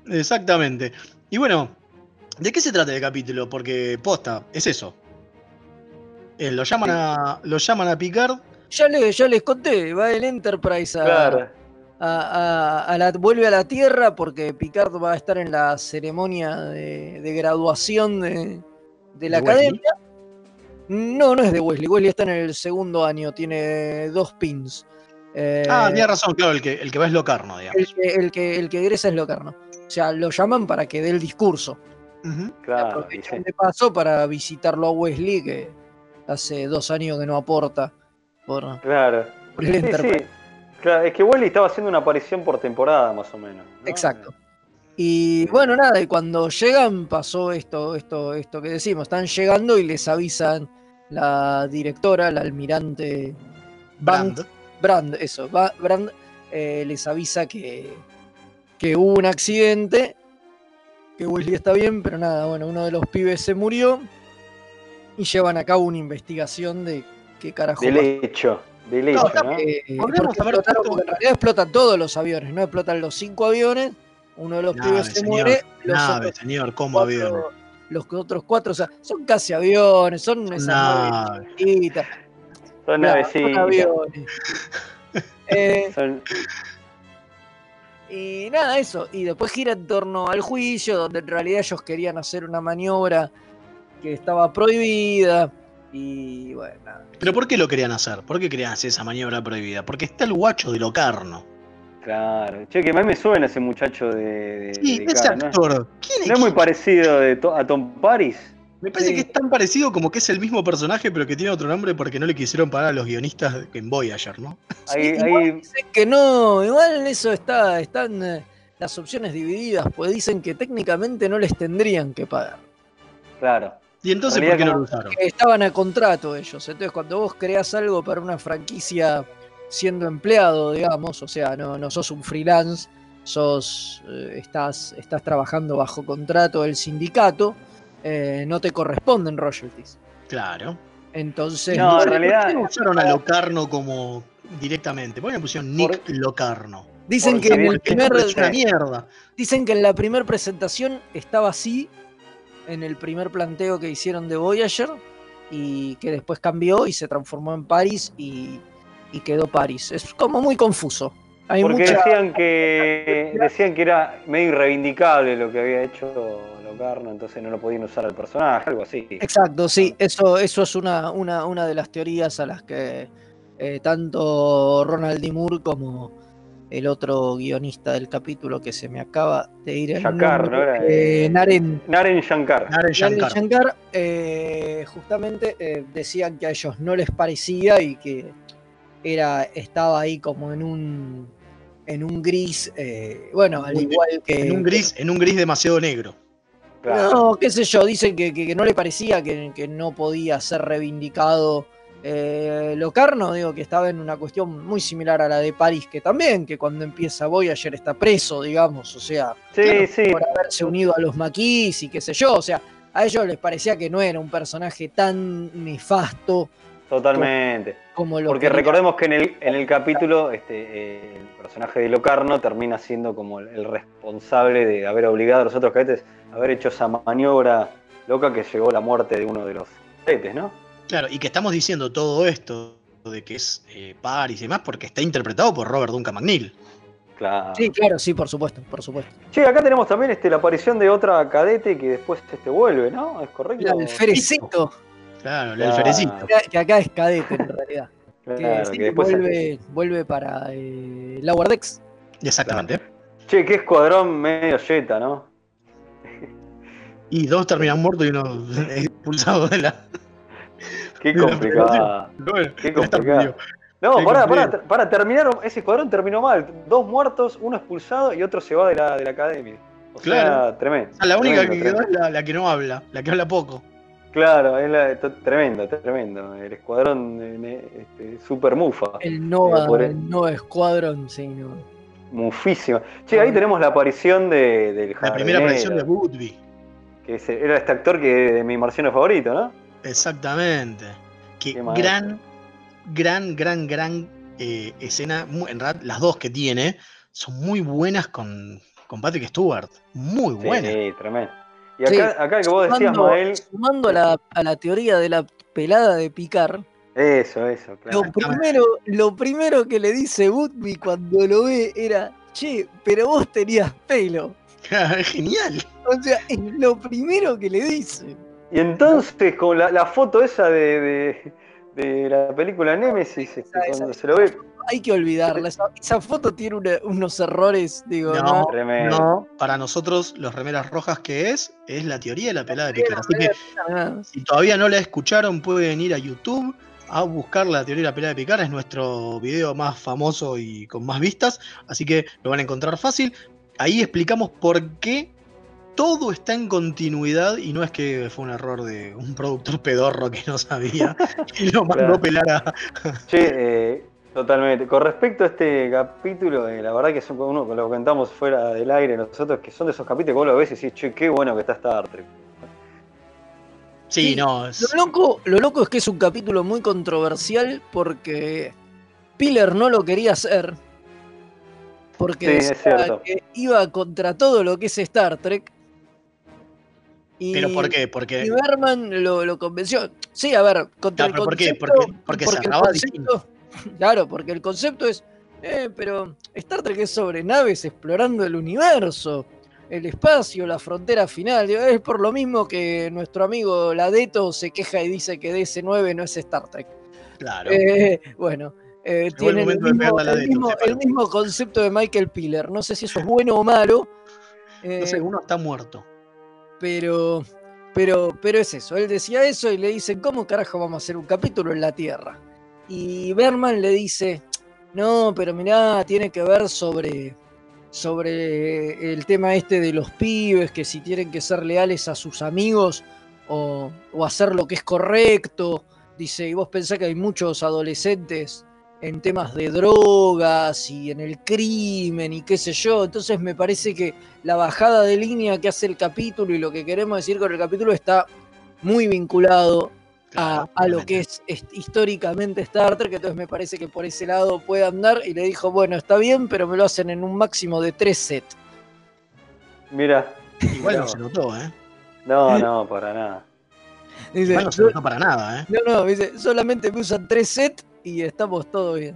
Exactamente. Y bueno, ¿de qué se trata el capítulo? Porque posta, es eso. Eh, lo, llaman a, lo llaman a Picard. Ya, le- ya les conté, va el Enterprise a, Claro. A- a- a la, vuelve a la Tierra porque Picard va a estar en la ceremonia de, de graduación de, de la ¿De Wesley? academia. No, no es de Wesley. Wesley está en el segundo año, tiene dos pins. Eh, Ah, tenía razón, claro, el que, el que va es Locarno, digamos. el, que, el, que, el que egresa es Locarno. O sea, lo llaman para que dé el discurso. Claro, y sí. De paso para visitarlo a Wesley, que hace dos años que no aporta por, Claro. por el Sí, Enterprise. sí. Claro, es que Wally estaba haciendo una aparición por temporada, más o menos. ¿no? Exacto. Y bueno, nada, y cuando llegan pasó esto, esto, esto que decimos, están llegando y les avisan la directora, la almirante Brand, Brand. Brand, eso, Brand, eh, les avisa que, que hubo un accidente, que Wesley está bien, pero nada, bueno, uno de los pibes se murió y llevan a cabo una investigación de qué carajo Del hecho, del hecho, ¿no? Eh, Podríamos porque haber en realidad explotan todos los aviones, no explotan los cinco aviones, uno de los Nave, pibes se señor, muere, los nave, otros señor, como cuatro- avión. los otros cuatro, o sea, son casi aviones, son esas naves Nave. chiquititas, Son claro, navecitas. son aviones. Eh, Son- y nada, eso, y después gira en torno al juicio, donde en realidad ellos querían hacer una maniobra que estaba prohibida, y bueno, nada. ¿Pero por qué lo querían hacer? ¿Por qué querían hacer esa maniobra prohibida? Porque está el guacho de Locarno. Claro. Che, que más me suena ese muchacho de. de- Sí, de ese cara, ¿no? actor. ¿Quién ¿No es muy parecido de to- a Tom Paris? Me parece que es tan parecido como que es el mismo personaje, pero que tiene otro nombre porque no le quisieron pagar a los guionistas en Voyager, ¿no? Ahí, igual ahí- dicen que no, igual en eso está, están eh, las opciones divididas, pues dicen que técnicamente no les tendrían que pagar. claro. ¿Y entonces En por qué no lo usaron? Estaban a contrato ellos. Entonces, cuando vos creás algo para una franquicia siendo empleado, digamos, o sea, no, no sos un freelance, sos, eh, estás, estás trabajando bajo contrato del sindicato, eh, no te corresponden royalties. Claro. Entonces, No, en ¿Por qué no usaron a Locarno como directamente? ¿Por qué pusieron Nick Locarno? dicen que en el primer, es una mierda. Dicen que en la primera presentación estaba así, en el primer planteo que hicieron de Voyager, y que después cambió y se transformó en Paris y, y quedó Paris. Es como muy confuso. Hay Porque mucha- decían que decían que era medio irreivindicable lo que había hecho Locarno, entonces no lo podían usar al personaje, algo así. Exacto, sí, eso, eso es una, una, una de las teorías a las que eh, tanto Ronald D. Moore como el otro guionista del capítulo que se me acaba de ir el Shankar, nombre, ¿no era? eh, Naren, Naren Shankar. Naren Naren Shankar. Shankar, eh, justamente eh, decían que a ellos no les parecía y que era, estaba ahí como en un en un gris, eh, bueno, al Muy- igual que En un gris, en un gris demasiado negro. Claro. no, qué sé yo, dicen que, que- que no le parecía que, que no podía ser reivindicado Eh, Locarno, digo que estaba en una cuestión muy similar a la de París, que también, que cuando empieza Voyager está preso, digamos, o sea, Sí, sí. por haberse unido a los maquis y qué sé yo, o sea, a ellos les parecía que no era un personaje tan nefasto Totalmente. como lo Porque recordemos que en el, en el capítulo este, eh, el personaje de Locarno termina siendo como el, el responsable de haber obligado a los otros cadetes a haber hecho esa maniobra loca que llegó a la muerte de uno de los cadetes, ¿no? Claro, y que estamos diciendo todo esto de que es eh, Paris y demás porque está interpretado por Robert Duncan McNeil. Claro. Sí, claro, sí, por supuesto, por supuesto. Che, acá tenemos también este, la aparición de otra cadete que después este, vuelve, ¿no? ¿Es correcto? El alferecito, Claro, el Claro. alferecito. que- que acá es cadete en realidad. Que, Claro, sí, que después vuelve, vuelve para eh, Lower Decks. Exactamente. Che, qué escuadrón medio yeta, ¿no? Y dos terminan muertos y uno expulsado de la. Qué. Bueno, Qué complicado. No, Qué para, para, para terminar, ese escuadrón terminó mal. Dos muertos, uno expulsado y otro se va de la, de la academia. O sea, Claro. tremendo. Ah, la única tremendo, que quedó tremendo. es la, la que no habla, la que habla poco. Claro, es la- tremendo, tremendo. El escuadrón este, super mufa. El Nova, Eh, por- el Nova Squadron, sí, no. Mufísima. Che, ahí tenemos la aparición de, del La primera aparición de Woodby. Que es- era este actor que de mi marciano favorito, ¿no? Exactamente. Qué, gran, gran, gran, gran eh, escena. En realidad, las dos que tiene son muy buenas con, con Patrick Stewart. Muy buenas. Sí, tremendo. Y Sí, acá, acá que vos decías, Sumando, Mael. sumando a, la, a la teoría de la pelada de Picard, Eso, eso, claro. lo primero, lo primero que le dice Woodby cuando lo ve era, che, pero vos tenías pelo. Es genial. O sea, es lo primero que le dice. Y entonces, con la, la foto esa de, de, de la película Nemesis, este, Esa, esa, cuando se lo ve. Hay que olvidarla. Esa, esa foto tiene una- unos errores, digo, No, ¿no? Para nosotros, los remeras rojas que es, es la teoría de la pelada de Picard. Así que Ah, si todavía no la escucharon, pueden ir a YouTube a buscar la teoría de la pelada de Picard. Es nuestro video más famoso y con más vistas. Así que lo van a encontrar fácil. Ahí explicamos por qué todo está en continuidad y no es que fue un error de un productor pedorro que no sabía y lo mandó Claro. pelar a. Che, eh, totalmente. Con respecto a este capítulo, eh, la verdad que son uno que lo contamos fuera del aire nosotros, que son de esos capítulos que vos lo ves y decís, che, qué bueno que está Star Trek. Sí, Sí, no. es- Lo loco, lo loco es que es un capítulo muy controversial porque Piller no lo quería hacer. Porque Sí, es decía cierto. que iba contra todo lo que es Star Trek. Y, ¿Pero por qué? Porque. y Berman lo, lo convenció. Sí, a ver, contra el pero ¿por qué? concepto. Porque- porque el concepto- Claro, porque el concepto es. Eh, pero Star Trek es sobre naves explorando el universo, el espacio, la frontera final. Es por lo mismo que nuestro amigo Ladeto se queja y dice que DC9 no es Star Trek. Claro. Eh, bueno, eh, el tiene el mismo, el, mismo, sépalo. el mismo concepto de Michael Piller. No sé si eso es bueno o malo. No eh, sé, uno está muerto. Pero, pero, pero es eso. Él decía eso y le dicen, ¿cómo carajo vamos a hacer un capítulo en la Tierra? Y Berman le dice, no, pero mirá, tiene que ver sobre, sobre el tema este de los pibes, que si tienen que ser leales a sus amigos o, o hacer lo que es correcto. Dice, y vos pensás que hay muchos adolescentes en temas de drogas y en el crimen y qué sé yo. Entonces me parece que la bajada de línea que hace el capítulo y lo que queremos decir con el capítulo está muy vinculado a, a lo que es, es históricamente Star Trek. Entonces me parece que por ese lado puede andar. Y le dijo, bueno, está bien, pero me lo hacen en un máximo de tres sets. Mira. Igual no se notó, ¿eh? No, no, para nada. Dice, Igual no se notó para nada, ¿eh? no, no, dice, solamente me usan tres sets y estamos todo bien.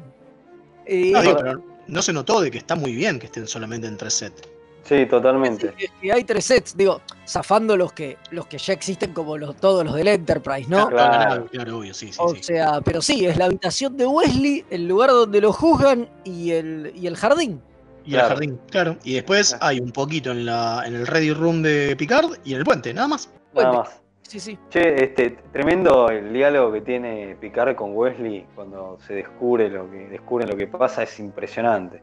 Y No, es- digo, pero no se notó de que está muy bien que estén solamente en tres sets. Sí, totalmente. es que hay tres sets, digo, zafando los que, los que ya existen como los, todos los del Enterprise, ¿no? Claro. Claro, claro, obvio, sí, sí, O sí. sea, pero sí, es la habitación de Wesley, el lugar donde lo juzgan y el, y el jardín. Y Claro. el jardín, claro. Y después hay un poquito en, la, en el ready room de Picard y en el puente, nada más. Nada más. Sí, sí. Che, este, tremendo el diálogo que tiene Picard con Wesley cuando se descubre lo que descubren lo que pasa, es impresionante.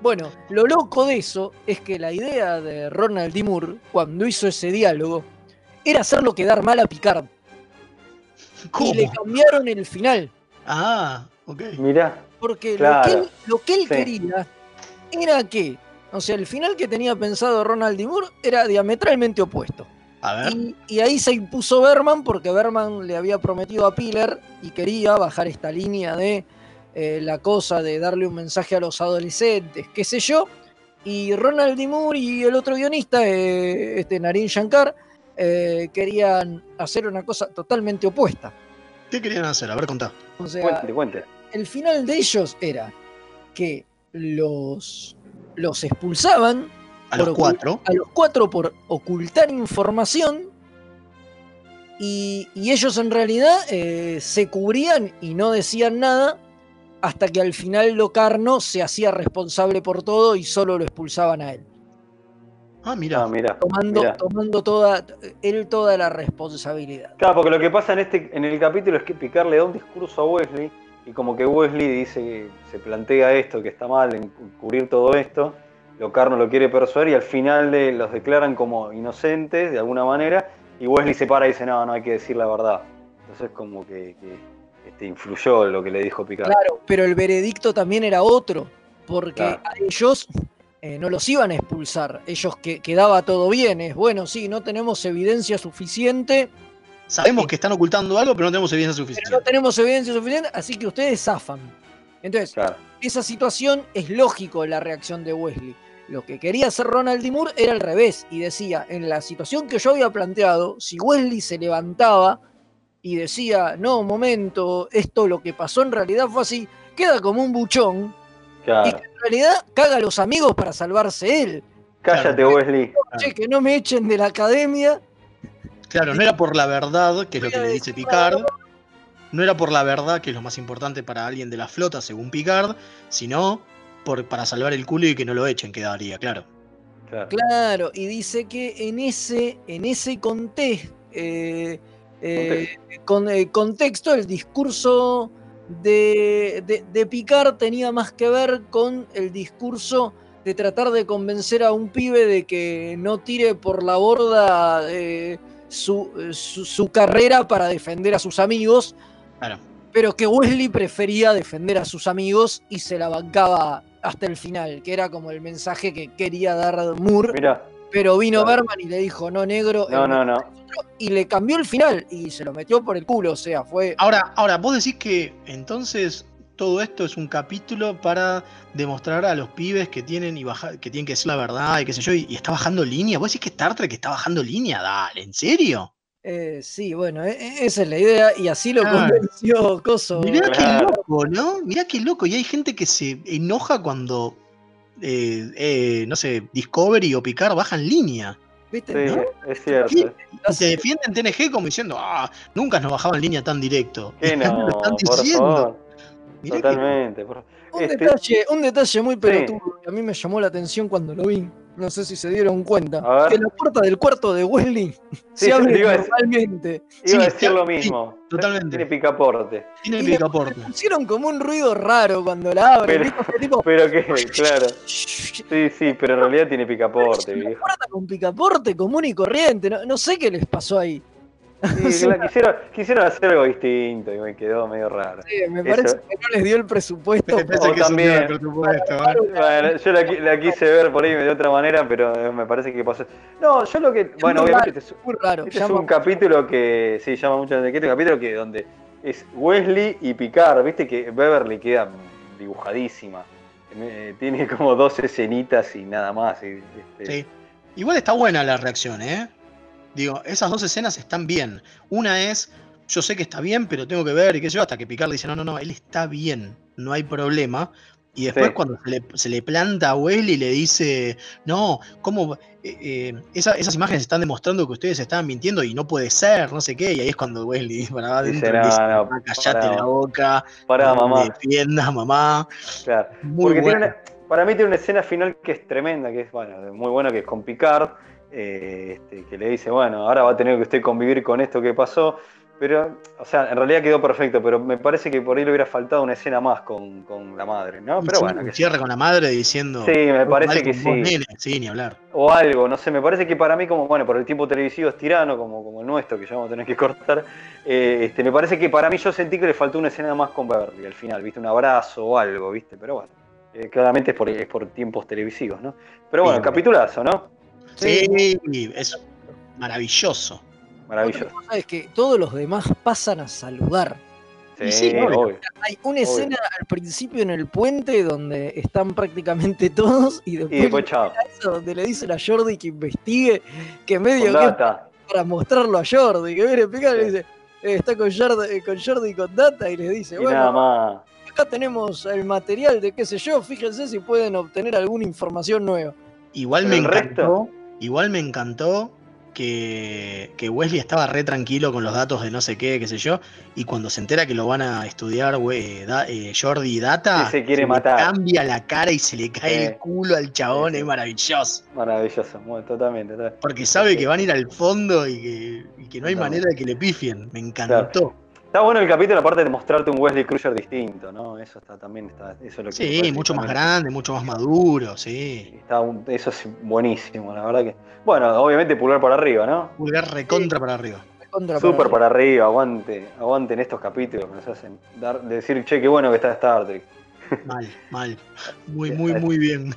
Bueno, lo loco de eso es que la idea de Ronald D. Moore, cuando hizo ese diálogo, era hacerlo quedar mal a Picard. ¿Cómo? y le cambiaron el final. Ah, ok. Mirá. Porque Claro. lo que él, lo que él Sí. quería era que, o sea, el final que tenía pensado Ronald D. Moore era diametralmente opuesto. A ver. Y, y ahí se impuso Berman porque Berman le había prometido a Piller y quería bajar esta línea de eh, la cosa de darle un mensaje a los adolescentes, qué sé yo. Y Ronald D. Moore y el otro guionista, eh, este Narin Shankar, eh, querían hacer una cosa totalmente opuesta. ¿Qué querían hacer? A ver, contá. O sea, Cuente, cuente. el final de ellos era que los, los expulsaban A los cuatro. a los cuatro por ocultar información y, y ellos en realidad eh, se cubrían y no decían nada hasta que al final Locarno se hacía responsable por todo y solo lo expulsaban a él, Ah, mira. Ah, mirá. tomando, mirá. tomando toda, él toda la responsabilidad. Claro, porque lo que pasa en este en el capítulo es que Picard le da un discurso a Wesley y como que Wesley dice que se plantea esto, que está mal en cubrir todo esto, Locarno lo quiere persuadir y al final de- los declaran como inocentes de alguna manera y Wesley se para y dice, no, no hay que decir la verdad. Entonces como que, que, este, influyó lo que le dijo Picard. Claro, pero el veredicto también era otro, porque Claro. a ellos eh, no los iban a expulsar, ellos que quedaba todo bien, es bueno, sí, no tenemos evidencia suficiente, Sabemos que están ocultando algo, pero no tenemos evidencia pero no suficiente. tenemos evidencia suficiente, así que ustedes zafan. Entonces, Claro. esa situación es lógico la reacción de Wesley. Lo que quería hacer Ronald D. Moore era al revés, y decía, en la situación que yo había planteado, si Wesley se levantaba y decía, no, un momento, esto lo que pasó en realidad fue así, queda como un buchón, y que en realidad caga a los amigos para salvarse él. Cállate, Wesley. Che, que no me echen de la academia. Claro, no era por la verdad, que es lo que le dice Picard. No era por la verdad, que es lo más importante para alguien de la flota, según Picard, sino por, para salvar el culo y que no lo echen, quedaría, claro. Claro. Claro, y dice que en ese, en ese conte- eh, eh, con, eh, contexto el discurso de, de- de Picard tenía más que ver con el discurso de tratar de convencer a un pibe de que no tire por la borda eh, su, su- su carrera para defender a sus amigos, Claro. pero que Wesley prefería defender a sus amigos y se la bancaba hasta el final, que era como el mensaje que quería dar Moore. Mira, Pero vino Claro. Berman y le dijo, no, negro. no, no, no. y le cambió el final y se lo metió por el culo. O sea, fue. Ahora, ahora, vos decís que entonces todo esto es un capítulo para demostrar a los pibes que tienen y baja- que tienen que decir la verdad y qué sé yo, y, y está bajando línea. ¿Vos decís que Star Trek está bajando línea? Dale, ¿en serio? Eh, sí, bueno, e- e- esa es la idea. Y así lo convenció Coso. Mirá Claro. qué loco, ¿no? Mirá qué loco. Y hay gente que se enoja cuando, eh, eh, no sé, Discovery o Picard bajan línea. ¿Viste? Sí, ¿no? es cierto. Y se defienden TNG como diciendo, ah, nunca nos bajaban línea tan directo. Que no, Lo están por diciendo. favor. Mirá que- Totalmente. por- Un, Este- detalle, un detalle muy pelotudo que a mí me llamó la atención cuando lo vi. No sé si se dieron cuenta. Que la puerta del cuarto de Wesley Sí, se abre iba a decir- normalmente. Iba a decir lo sí, mismo. totalmente. Tiene picaporte. Tiene picaporte. Pusieron como un ruido raro cuando la abren. Pero- tipo, Pero que, claro. Sí, sí, pero en realidad tiene picaporte, una viejo. puerta con picaporte común y corriente. No, no sé qué les pasó ahí. Sí, quisieron, quisieron hacer algo distinto y me quedó medio raro. Sí, me Eso. parece que no les dio el presupuesto. O que también. yo la, qui- la quise ver por ahí de otra manera, pero me parece que pasó. No, yo lo que. Bueno, obviamente raro, este es, raro. este es un capítulo que. Sí, llama mucho la atención. Este es un capítulo que donde es Wesley y Picard. Viste que Beverly queda dibujadísima. Eh, Tiene como dos escenitas y nada más. y, este, Sí. Igual está buena la reacción, ¿eh? Digo, esas dos escenas están bien. Una es, yo sé que está bien, pero tengo que ver y qué sé yo, hasta que Picard dice, no, no, no, él está bien, no hay problema. Y después Sí. cuando se le, se le planta a Wesley y le dice, no, ¿cómo? eh, eh, esa- esas imágenes están demostrando que ustedes estaban mintiendo y no puede ser, no sé qué. Y ahí es cuando Wesley para Dice, adentro y "No, dice, no, "Ah, callate pará, la boca, Pará, no mamá. defiendas, mamá. Claro. Muy bueno. una- para mí tiene una escena final que es tremenda, que es bueno, muy buena, que es con Picard, eh, este, que le dice, bueno, ahora va a tener que usted convivir con esto que pasó. Pero, o sea, en realidad quedó perfecto, pero me parece que por ahí le hubiera faltado una escena más con, con la madre, ¿no? Pero Sí, bueno, que cierra con la madre diciendo. Sí, me "Vos parece que sí. nene". Sí, ni hablar. O algo, no sé, me parece que para mí, como bueno, por el tiempo televisivo es tirano, como, como el nuestro, que ya vamos a tener que cortar, eh, este, me parece que para mí yo sentí que le faltó una escena más con Beverly al final, ¿viste? Un abrazo o algo, ¿viste? Pero bueno, eh, claramente es por, es por tiempos televisivos, ¿no? Pero bueno, Sí. capitulazo, ¿no? Sí, es maravilloso. Maravilloso. Otra cosa es que todos los demás pasan a saludar. Sí, Y. Hay una escena al principio en el puente donde están prácticamente todos y después, Y después, chao. donde le dicen a Jordi que investigue, que medio que para mostrarlo a Jordi, que viene a le dice, eh, está con Jordi, eh, con Jordi con data y les dice, Y nada bueno, más. acá tenemos el material de qué sé yo, fíjense si pueden obtener alguna información nueva. Igual Pero me encantó. Igual me encantó que, que Wesley estaba re tranquilo con los datos de no sé qué, qué sé yo. Y cuando se entera que lo van a estudiar we- da- eh, Jordi y Data, se quiere matar. cambia la cara y se le cae el culo al chabón, es maravilloso. Maravilloso, bueno, totalmente. totalmente. Porque sabe que van a ir al fondo y que, y que no hay manera de que le pifien. Me encantó. Está bueno el capítulo, aparte de mostrarte un Wesley Crusher distinto, ¿no? Eso está también está, eso es lo que Sí, mucho más también grande, mucho más maduro, sí. Está un- eso es buenísimo, la verdad que. Bueno, obviamente pulgar para arriba, ¿no? Pulgar recontra para arriba. Contra Súper para- para arriba, aguante, aguanten estos capítulos que nos hacen dar, decir, che, qué bueno que está Star Trek. Mal, mal. Muy, muy, muy bien.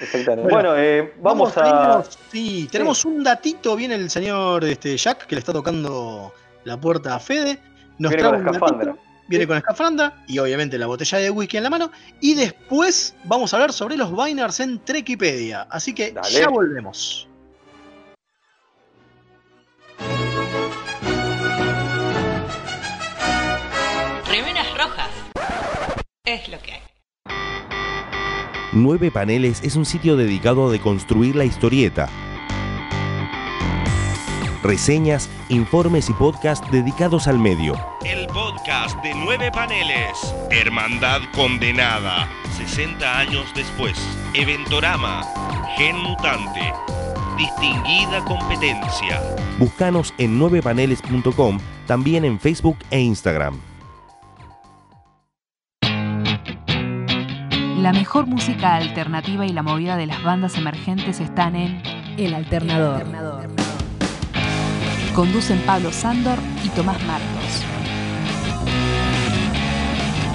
Exactamente. Bueno, Bueno, eh, vamos, a. tenemos- sí, tenemos un datito. Viene el señor este, Jack que le está tocando la puerta a Fede. Nos Viene trae con escafandra. Viene con escafandra y obviamente la botella de whisky en la mano. Y después vamos a hablar sobre los Biners en Trekipedia. Así que Dale. ya volvemos. Remeras rojas. Es lo que hay. Nueve Paneles es un sitio dedicado a deconstruir la historieta. Reseñas, informes y podcasts dedicados al medio. El podcast de Nueve Paneles. Hermandad Condenada. 60 años después. Eventorama. Gen Mutante. Distinguida competencia. Búscanos en 9paneles.com, también en Facebook e Instagram. La mejor música alternativa y la movida de las bandas emergentes están en El Alternador. Conducen Pablo Sándor y Tomás Marcos.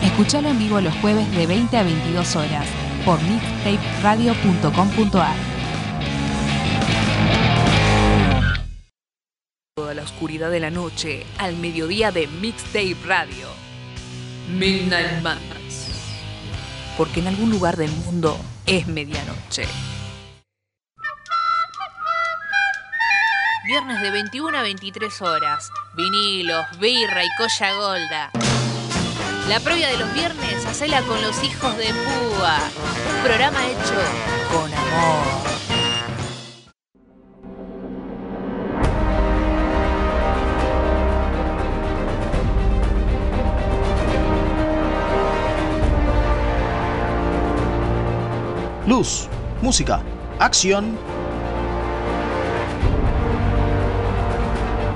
Escuchalo en vivo los jueves de 20 a 22 horas por mixtaperadio.com.ar. Toda la oscuridad de la noche al mediodía de Mixtape Radio. Midnight Madness. Porque en algún lugar del mundo es medianoche. Viernes de 21 a 23 horas. Vinilos, birra y colla golda. La previa de los viernes, hacela con los hijos de Púa. Un programa hecho con amor. Luz, música, acción.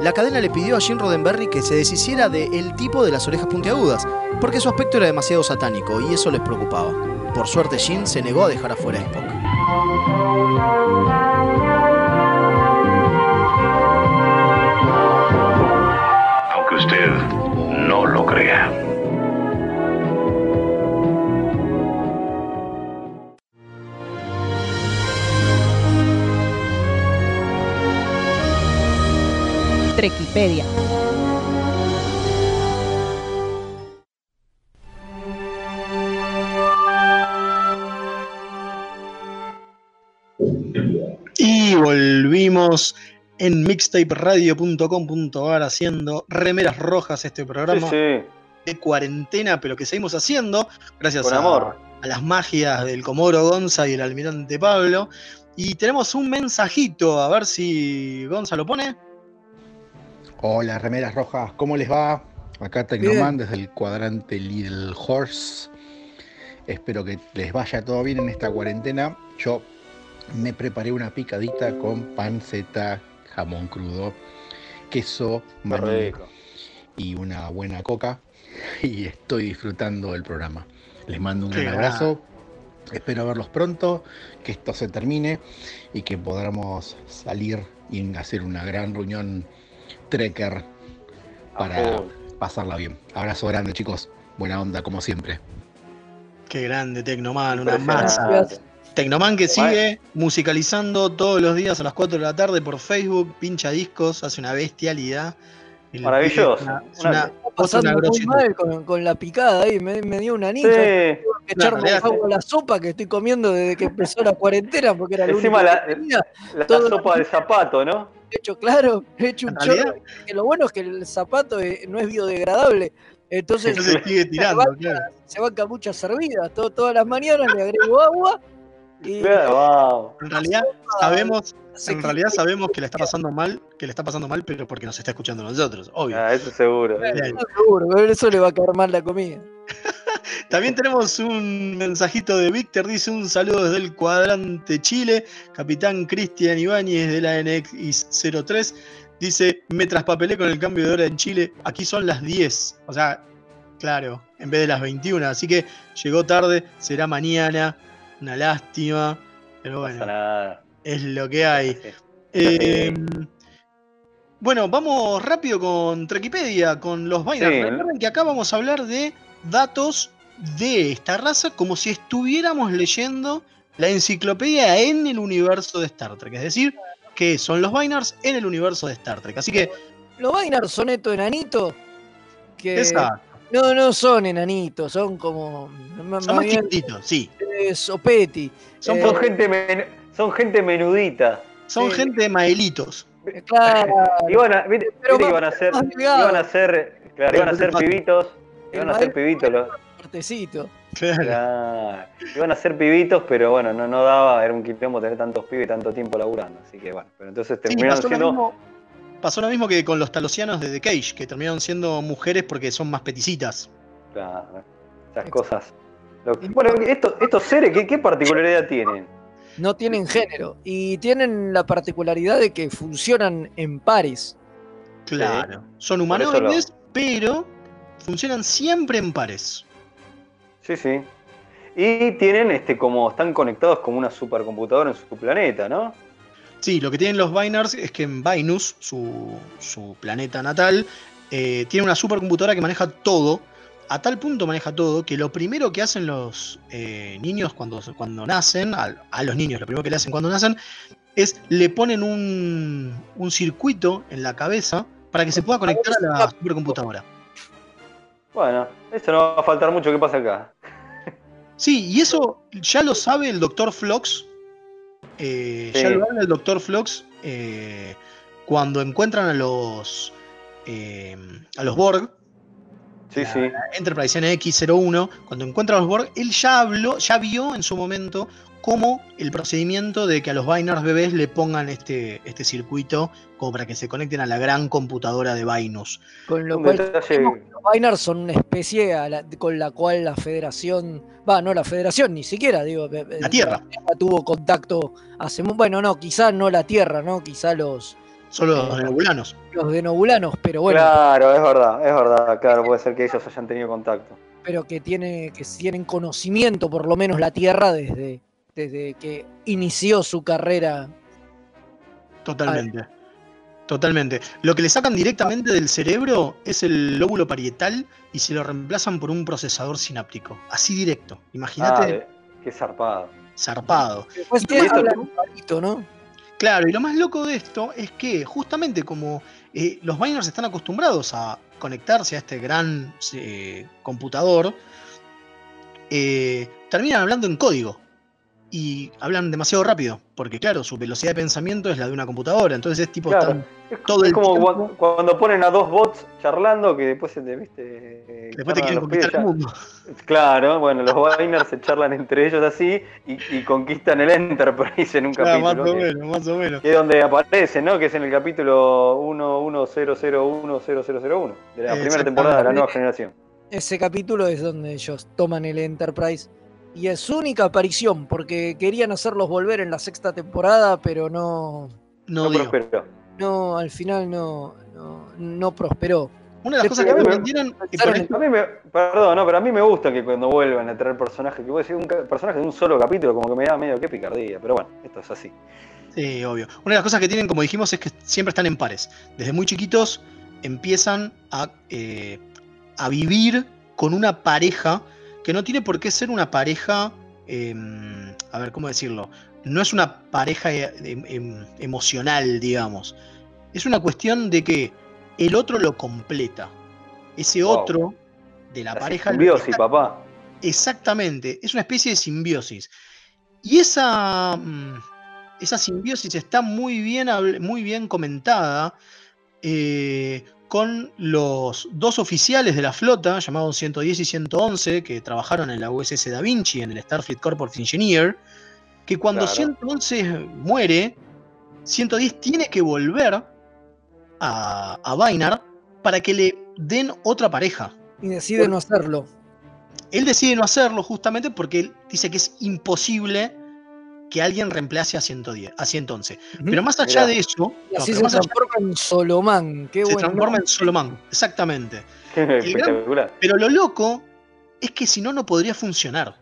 la cadena le pidió a Gene Roddenberry que se deshiciera de el tipo de las orejas puntiagudas, porque su aspecto era demasiado satánico y eso les preocupaba. Por suerte, Gene se negó a dejar afuera a Spock. Y volvimos en mixtaperadio.com.ar haciendo remeras rojas este programa Sí, sí. de cuarentena, pero que seguimos haciendo gracias a, amor. a las magias del Comoro Gonza y el almirante Pablo. Y tenemos un mensajito, a ver si Gonza lo pone. Hola, remeras rojas, ¿cómo les va? Acá Tecnoman desde el cuadrante Little Horse. Espero que les vaya todo bien en esta cuarentena. Yo me preparé una picadita con panceta, jamón crudo, queso, maní y una buena coca. Y estoy disfrutando del programa. Les mando un gran abrazo. Espero verlos pronto, que esto se termine y que podamos salir y hacer una gran reunión trekker para pasarla bien. Abrazo grande, chicos. Buena onda, como siempre. Qué grande Tecnoman, una masa. Tecnoman que sigue musicalizando todos los días a las 4 de la tarde por Facebook, pincha discos, hace una bestialidad. El Maravilloso. una- Una- pasando una muy mal con, con la picada ahí, me, me dio una ninja. Sí. Tengo que Claro, echarme hace- agua a la sopa que estoy comiendo desde que empezó la cuarentena porque era Encima único la, que tenía. la sopa de zapato, ¿no? He hecho, claro, he hecho un chorro. Que lo bueno es que el zapato eh, no es biodegradable. Entonces, Entonces sigue tirando, se banca, claro. se banca muchas servidas. Todo- todas las mañanas le agrego agua y Claro, wow. En realidad sabemos, en realidad sabemos que le está pasando mal, que le está pasando mal, pero porque nos está escuchando a nosotros, obvio. Ah, eso seguro. Bien. seguro, pero eso le va a caer mal la comida. También tenemos un mensajito de Víctor, dice un saludo desde el cuadrante Chile, capitán Cristian Ibáñez de la NX03, dice, me traspapelé con el cambio de hora en Chile, aquí son las 10, o sea, claro, en vez de las 21, así que llegó tarde, será mañana, una lástima, pero bueno, es lo que hay. Eh, bueno, vamos rápido con Trekipedia, con los. Sí. Recuerden que acá vamos a hablar de datos de esta raza como si estuviéramos leyendo la enciclopedia en el universo de Star Trek. Es decir, que son los Binars en el universo de Star Trek. Así que, Los Vainar son estos enanitos que esa, no, no son enanitos, son como son más chiquititos, sí. eh, sopeti. Son, Eh, Son gente, men- son gente menudita. son sí. gente de maelitos. Claro, Iban a, viste, Pero viste que más- iban a ser, iban a ser, claro, iban a ser pibitos, El iban a ser pibitos, los- Claro. iban a ser pibitos, pero bueno, no, no daba, era un quilombo tener tantos pibes y tanto tiempo laburando, así que bueno, pero entonces Sí, terminaron pasó, lo siendo, mismo, pasó lo mismo que con los talosianos de The Cage, que terminaron siendo mujeres porque son más peticitas. claro, esas cosas. Lo- bueno, estos, estos seres, ¿qué, qué particularidad tienen? No tienen género y tienen la particularidad de que funcionan en pares. Claro. Son humanoides, pero funcionan siempre en pares. Sí, sí. Y tienen, este, como, están conectados como una supercomputadora en su planeta, ¿no? Sí, lo que tienen los Binars es que en Vinus, su, su planeta natal, eh, tiene una supercomputadora que maneja todo. A tal punto maneja todo que lo primero que hacen los eh, niños cuando, cuando nacen, a, a los niños lo primero que le hacen cuando nacen, es le ponen un, un circuito en la cabeza para que se pueda conectar a la supercomputadora. Bueno, eso no va a faltar mucho que pasa acá. Sí, y eso ya lo sabe el doctor Flox. eh, Ya lo habla el doctor Flox eh, cuando encuentran a los eh, a los Borg, Sí, sí. Enterprise NX01, cuando encuentra a los Borg, él ya habló, ya vio en su momento cómo el procedimiento de que a los Binars bebés le pongan este, este circuito como para que se conecten a la gran computadora de Vinus. Con lo cual detalle- los Binars son una especie a la- con la cual la federación, va, no la federación ni siquiera, digo, eh, La Tierra. tuvo contacto hace bueno, no, quizás no la Tierra, no, quizás los, Solo los nebulanos. los denobulanos, pero bueno, Claro, es verdad, es verdad, claro, puede ser que ellos hayan tenido contacto. pero que tiene que tienen conocimiento por lo menos la Tierra desde desde que inició su carrera. Totalmente. Totalmente. Lo que le sacan directamente del cerebro es el lóbulo parietal y se lo reemplazan por un procesador sináptico. Así directo. Ah, Imagínate, de- qué zarpado. zarpado. Después Y tiene esto- hablan un palito, ¿no? Claro, y lo más loco de esto es que justamente como eh, los Biners están acostumbrados a conectarse a este gran eh, computador, eh, terminan hablando en código. Y hablan demasiado rápido, porque claro, su velocidad de pensamiento es la de una computadora, entonces es tipo Claro. están Es, todo es el como tiempo- cuando, cuando ponen a dos bots charlando que después se te viste. después te quieren conquistar el mundo. Claro, bueno, los Biners se charlan entre ellos así y, y conquistan el Enterprise en un Claro, más capítulo. o que- menos, más o menos. Que es donde aparece, ¿no? Que es en el capítulo 1100100001 de la primera temporada de la nueva generación. Ese capítulo es donde ellos toman el Enterprise y es su única aparición porque querían hacerlos volver en la sexta temporada, pero no, No, prosperó. no al final no, no, no prosperó. Una de las cosas que a mí me- esto- A mí me, perdón, no, pero a mí me gusta que cuando vuelvan a traer personajes, que vos decís un personaje de un solo capítulo, como que me da medio que picardía, pero bueno, esto es así. Sí, obvio. Una de las cosas que tienen, como dijimos, es que siempre están en pares. Desde muy chiquitos empiezan a, eh, a vivir con una pareja que no tiene por qué ser una pareja, em, a ver, ¿cómo decirlo? No es una pareja eh, em- em- emocional, digamos. Es una cuestión de que el otro lo completa. Ese Wow. otro de la, La pareja... simbiosis, está- papá. Exactamente, es una especie de simbiosis. Y esa, mm, esa simbiosis está muy bien, muy bien comentada eh, con los dos oficiales de la flota, llamados 110 y 111, que trabajaron en la USS Da Vinci, en el Starfleet Corps of Engineer, que cuando Claro. 111 muere, 110 tiene que volver a, a Bainar para que le den otra pareja. Y decide no hacerlo. Él decide no hacerlo justamente porque él dice que es imposible que alguien reemplace a 110, a 111. Pero más allá Mirá. de eso, Y así se más allá- transforma en Solomán. Qué se bueno. transforma en Solomán, exactamente. Espectacular. Pero lo loco es que si no, no podría funcionar.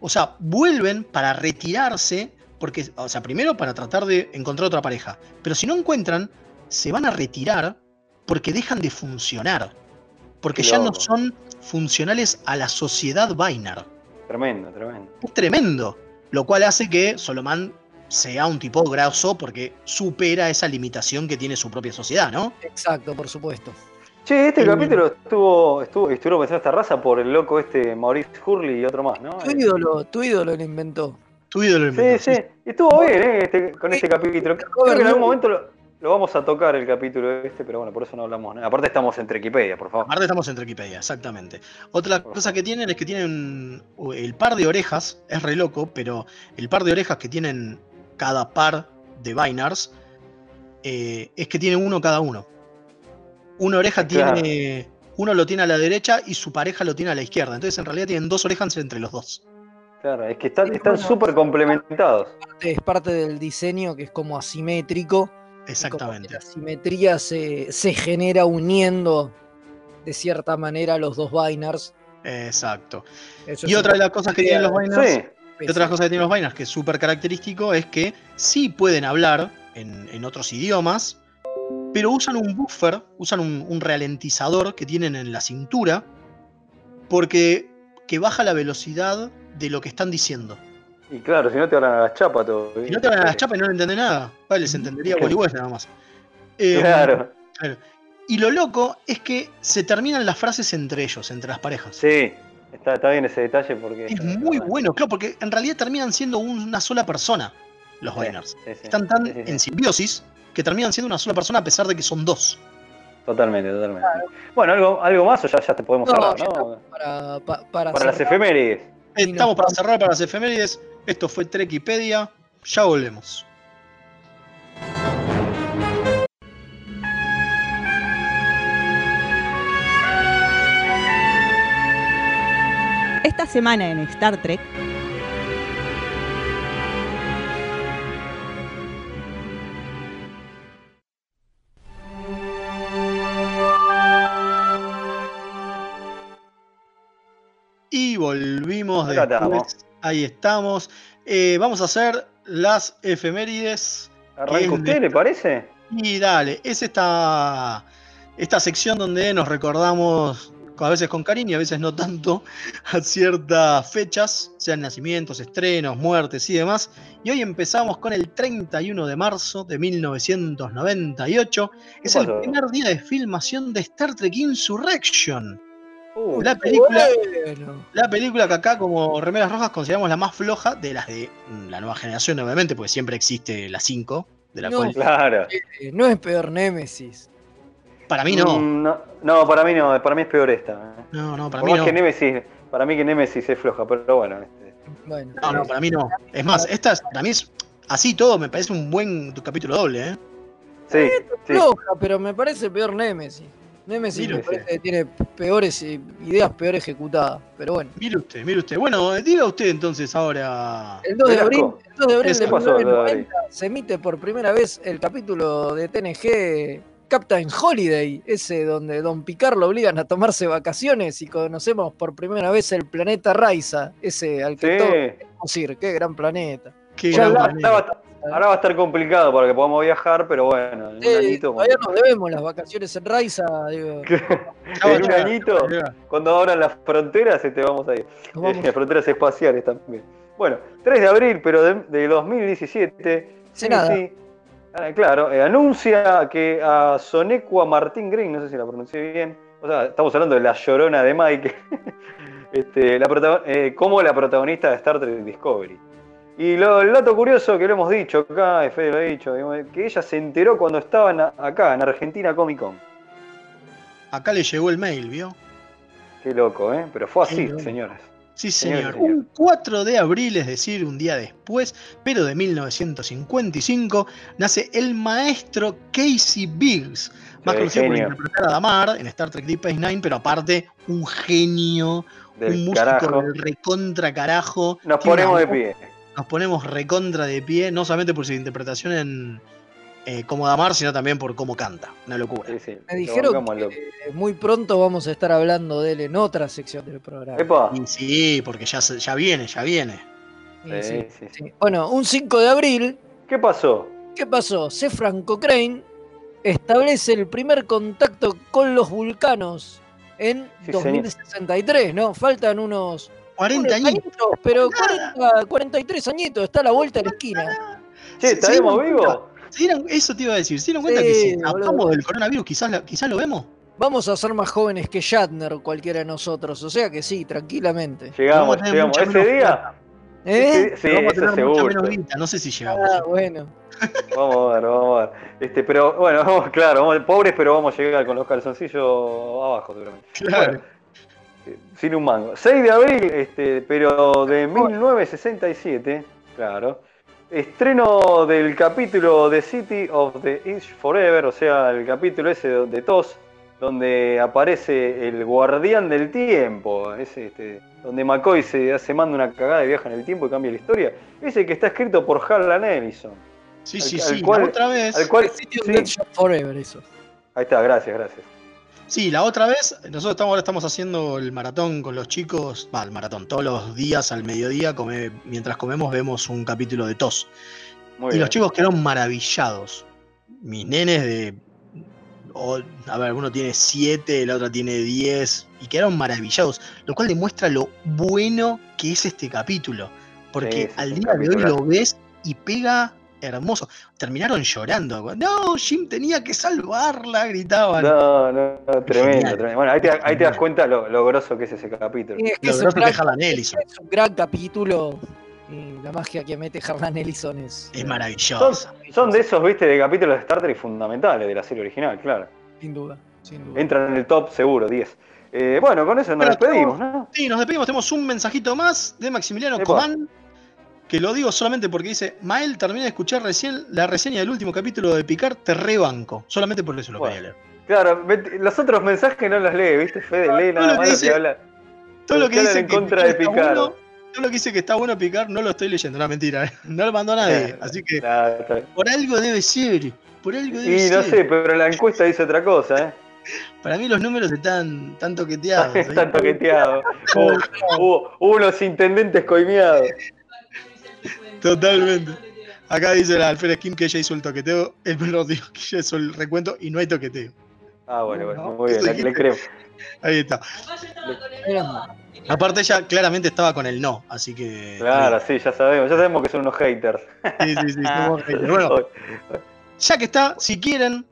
O sea, vuelven para retirarse, porque, o sea, primero para tratar de encontrar otra pareja. Pero si no encuentran, se van a retirar porque dejan de funcionar. Porque Qué ya no son funcionales a la sociedad Bainar. Tremendo, tremendo. Es tremendo. Lo cual hace que Solomán sea un tipo grosso porque supera esa limitación que tiene su propia sociedad, ¿no? Exacto, por supuesto. Che, este Eh, capítulo estuvo, estuvo, estuvieron pensando esta raza por el loco este Maurice Hurley y otro más, ¿no? Tu ídolo, tu ídolo lo inventó. Tu ídolo lo Sí, inventó. sí. Y estuvo bien, ¿eh? Este- con este capítulo. Creo que en algún momento lo, lo vamos a tocar el capítulo este, pero bueno, por eso no hablamos nada. Aparte estamos en Trequipedia, por favor. Aparte estamos en Wikipedia, exactamente. Otra cosa que tienen es que tienen el par de orejas, es re loco, pero el par de orejas que tienen cada par de Binars eh, es que tienen uno cada uno. Una oreja Claro. tiene, uno lo tiene a la derecha y su pareja lo tiene a la izquierda. Entonces en realidad tienen dos orejas entre los dos. Claro, es que están están súper complementados. Es parte del diseño que es como asimétrico. Exactamente. La simetría se, se genera uniendo de cierta manera los dos binars. Exacto. Eso Y otra de las cosas que tienen los Binars, Sí. y otra cosas que tienen los Binars que es súper característico es que sí pueden hablar en, en otros idiomas, pero usan un buffer, usan un, un ralentizador que tienen en la cintura, porque que baja la velocidad de lo que están diciendo. Y claro, si no te hablan a las chapas todo. Si no te van a las chapas y no le entienden nada, vale, les entendería Bollywood nada más. Eh, Claro. claro. Y lo loco es que se terminan las frases entre ellos, entre las parejas. Sí, está, está bien ese detalle porque. Es muy bueno, claro, porque en realidad terminan siendo una sola persona los Sí, sí. Están tan Sí, sí, sí. en simbiosis que terminan siendo una sola persona a pesar de que son dos. Totalmente, totalmente. Bueno, algo, algo más o ya, ya te podemos No, cerrar, ya ¿no? Para, pa- para, Para las efemérides. Estamos para cerrar para las efemérides. Esto fue Trekipedia. Ya volvemos. Esta semana en Star Trek, Y volvimos Acá después. Ahí estamos. Eh, vamos a hacer las efemérides. ¿Arranca usted, de- le parece? Y dale, es esta, esta sección donde nos recordamos, a veces con cariño, a veces no tanto, a ciertas fechas, sean nacimientos, estrenos, muertes y demás. Y hoy empezamos con el 31 de marzo de 1998. Es el primer día de filmación de Star Trek Insurrection. Uh, la película, Bueno. la película que acá como Remeras Rojas consideramos la más floja de las de mm, la nueva generación, obviamente, porque siempre existe la 5, de la No. cual Claro. Eh, no es peor Némesis. para mí no. Mm, no. no, para mí no, para mí es peor esta. ¿eh? No, no, para Por mí más no. que Nemesis, para mí que Nemesis es floja, pero bueno. este, Bueno, No, no, para mí no. Es más, esta es- para mí es así todo, me parece un buen capítulo doble, ¿eh? sí, sí. floja, pero me parece peor Némesis. Me usted. parece que tiene peores eh, ideas peor ejecutadas. Pero bueno. Mire usted, mire usted. Bueno, diga usted entonces ahora. El 2 de abril, el 2 de abril ¿Qué de pasó el 2 de 1990 se emite por primera vez el capítulo de TNG Captain Holiday, ese donde Don Picard lo obligan a tomarse vacaciones y conocemos por primera vez el planeta Raiza, ese al que Sí. todos queremos ir, qué gran planeta. Qué gran la- planeta. Ahora va a estar complicado para que podamos viajar, pero bueno, en un Eh, añito. todavía nos debemos las vacaciones en Raiza, digo, en un añito, cuando abran las fronteras, este, vamos a ir. vamos. Eh, las fronteras espaciales también. Bueno, 3 de abril, pero de, de 2017. Sé nada. Ah, claro, eh, anuncia que a Sonequa Martín Green, no sé si la pronuncié bien, o sea, estamos hablando de la llorona de Mike, este, la eh, como la protagonista de Star Trek Discovery. Y lo- el dato curioso que lo hemos dicho acá, Fede lo ha dicho, que ella se enteró cuando estaban acá, en Argentina Comic Con. Acá le llegó el mail, ¿vio? Qué loco, ¿eh? Pero fue así, Qué loco. señoras. Sí, Señor, señor. Un 4 de abril, es decir, un día después, pero de 1955, nace el maestro Casey Biggs, más Sí, conocido por interpretar a Damar en Star Trek Deep Space Nine, pero aparte un genio, Del un músico carajo. del recontra carajo. Nos ponemos de pie. Nos ponemos recontra de pie, no solamente por su interpretación en eh, como Damar, sino también por cómo canta. Una locura. Sí, sí, Me lo dijeron que muy pronto vamos a estar hablando de él en otra sección del programa. Epa. Sí, porque ya, ya viene, ya viene. Sí, Sí, sí, sí, sí. sí. Bueno, un 5 de abril, ¿Qué pasó? ¿qué pasó? C. Franco Crane establece el primer contacto con los vulcanos en Sí, 2063, ¿no? Faltan unos 40 unos años. pero 40, 43 añitos, está a la vuelta de la esquina. Che, ¿Se- ¿estaremos vivos? ¿Se dieron- eso te iba a decir. ¿Se dieron cuenta Sí, que si hablamos del coronavirus quizás, la- quizás lo vemos? Vamos a ser más jóvenes que Shatner o cualquiera de nosotros, o sea que sí, tranquilamente. Llegamos, Vamos a tener llegamos. mucha Ese menos día. ¿Eh? Sí, vamos a tener mucha seguro. menos No sé si llegamos. Ah, bueno. Vamos a ver, vamos a ver. Este, pero bueno, vamos, claro, vamos, pobres, pero vamos a llegar con los calzoncillos abajo, seguramente. Claro. Bueno, eh, sin un mango. 6 de abril, este, pero de 1967, claro. Estreno del capítulo The City of the East Forever, o sea, el capítulo ese de, TOS, donde aparece el guardián del tiempo, ese, este, donde McCoy se hace manda una cagada de viaje en el tiempo y cambia la historia. Ese que está escrito por Harlan Ellison. Sí, Al- sí, al sí. cual- otra vez. Al cual, City of sí, Death Forever, eso. ahí está, gracias, gracias. Sí, la otra vez, nosotros estamos, ahora estamos haciendo el maratón con los chicos, va, el maratón, todos los días al mediodía, come- mientras comemos vemos un capítulo de TOS. Muy y bien. los chicos quedaron maravillados. Mis nenes de, a ver, uno tiene 7, la otra tiene 10, y quedaron maravillados, lo cual demuestra lo bueno que es este capítulo. Porque Sí, al día de hoy lo ves y pega hermoso. Terminaron llorando. No, Jim tenía que salvarla, gritaban. No, no, no, tremendo, tremendo. Bueno, ahí te, ahí te das cuenta lo, lo grosso que es ese capítulo. Es que Lo es un, grosso que gran, es Harlan Ellison. es un gran capítulo. Y la magia que mete Harlan Ellison es. Es Son, maravilloso. son de esos, viste, de capítulos de Star Trek fundamentales de la serie original, claro. Sin duda, sin duda. Entran en el top seguro, 10. Eh, bueno, con eso nos Bueno, despedimos, ¿no? Sí, nos despedimos. Tenemos un mensajito más de Maximiliano. Comán. Que lo digo solamente porque dice: Mael, terminé de escuchar recién la reseña del último capítulo de Picard, te rebanco. Solamente por eso lo Bueno. quería leer. Claro, los otros mensajes no los lee, ¿viste? Fede lee nada lo que más lo dice- que habla. Todo lo que dice en que contra de está Picard. bueno, todo lo que dice que está bueno Picard no lo estoy leyendo, no mentira. ¿eh? No lo mandó a nadie. Así que por algo debe ser. Por algo debe Y no sé, pero la encuesta dice otra cosa, ¿eh? Para mí los números están tan toqueteados. ¿eh? Está toqueteado. Hubo, hubo- hubo unos intendentes coimeados. Totalmente. Acá dice la Alfred Skim que ella hizo el toqueteo, el perdón, digo que ella hizo el recuento y no hay toqueteo. Ah, bueno, bueno, No, muy bien, le, le creo. Ahí está. Aparte ella claramente estaba con el no, así que. Claro, sí, ya sabemos, ya sabemos que son unos haters. Sí, sí, sí, somos haters. Bueno, ya que está, si quieren,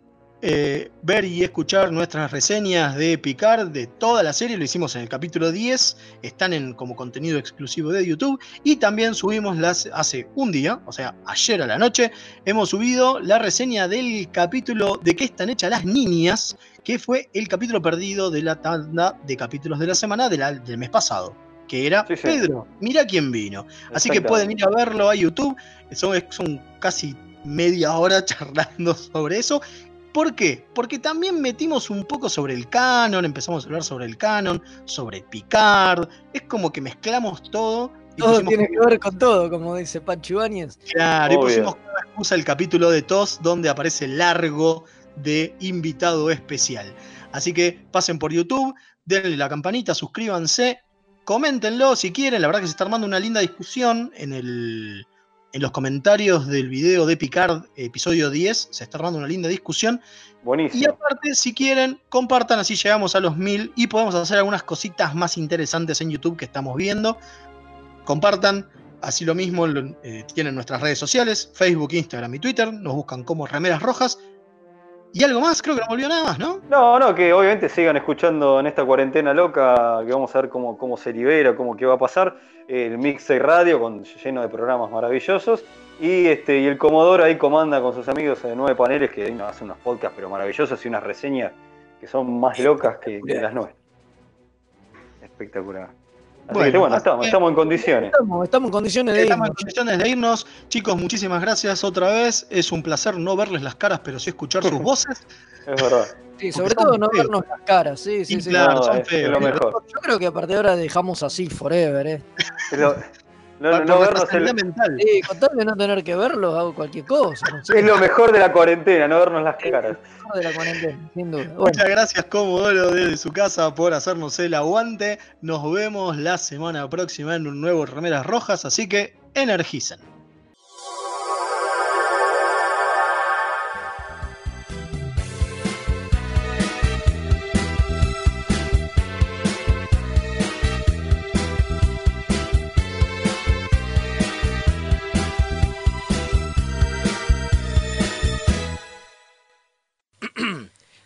eh, ver y escuchar nuestras reseñas de Picard de toda la serie, lo hicimos en el capítulo 10, están en, como contenido exclusivo de YouTube y también subimos las hace un día, o sea, ayer a la noche, hemos subido la reseña del capítulo de qué están hechas las niñas, que fue el capítulo perdido de la tanda de capítulos de la semana de la- del mes pasado. Que era Sí, sí. Pedro, mira quién vino. Así que pueden ir a verlo a YouTube. Son, son casi media hora charlando sobre eso. ¿Por qué? Porque también metimos un poco sobre el canon, empezamos a hablar sobre el canon, sobre Picard. Es como que mezclamos todo. y Todo pusimos tiene que ver con todo, como dice Pancho Ibáñez. Claro, y pusimos como excusa el capítulo de TOS donde aparece largo de invitado especial. Así que pasen por YouTube, denle la campanita, suscríbanse, coméntenlo si quieren. La verdad que se está armando una linda discusión en, el, en los comentarios del video de Picard, episodio 10. Se está armando una linda discusión. Buenísimo. Y aparte, si quieren, compartan, así llegamos a los mil y podemos hacer algunas cositas más interesantes en YouTube que estamos viendo. Compartan, así lo mismo eh, tienen nuestras redes sociales, Facebook, Instagram y Twitter. Nos buscan como Remeras Rojas. Y algo más, creo que no volvió nada más, ¿no? No, no, que obviamente sigan escuchando en esta cuarentena loca, que vamos a ver cómo, cómo se libera, cómo qué va a pasar. El Mixtape Radio con, lleno de programas maravillosos. Y este y el Comodoro ahí comanda con sus amigos de nueve paneles que ahí nos hace unos podcasts pero maravillosos y unas reseñas que son más locas que, que las nueve. Espectacular. Así Bueno, que bueno, así estamos, en condiciones. Estamos, estamos en condiciones de Estamos en irnos. condiciones de irnos. Chicos, muchísimas gracias otra vez. Es un placer no verles las caras, pero sí escuchar sus voces. Es verdad. Sí, sobre todo no feos. vernos las caras, sí, sí, Y sí. claro, No, son es- es feos. lo mejor. Yo creo que a partir de ahora dejamos así forever, ¿eh? Pero, no, no nuestra vernos el- mental. Sí, con tal de no tener que verlos, hago cualquier cosa. No sé, es lo mejor de la cuarentena, no vernos las caras. de la cuarentena, sin duda. Bueno, Muchas gracias, Comodoro, desde su casa por hacernos el aguante. Nos vemos la semana próxima en un nuevo Remeras Rojas, así que energicen.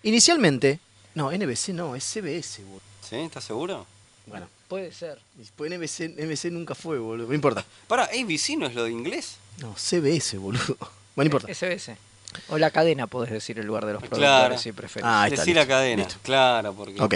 Inicialmente, no, NBC no, es CBS, boludo. ¿Sí? ¿Estás seguro? Bueno, puede ser. pues NBC, NBC nunca fue, boludo. No importa. Para, ABC no es lo de inglés. No, CBS, boludo. Bueno, no importa. SBS. O la cadena, podés decir, en lugar de los Claro. productores, si preferís. Ah, ahí está, Decir listo, la cadena. listo. Claro, porque. Ok.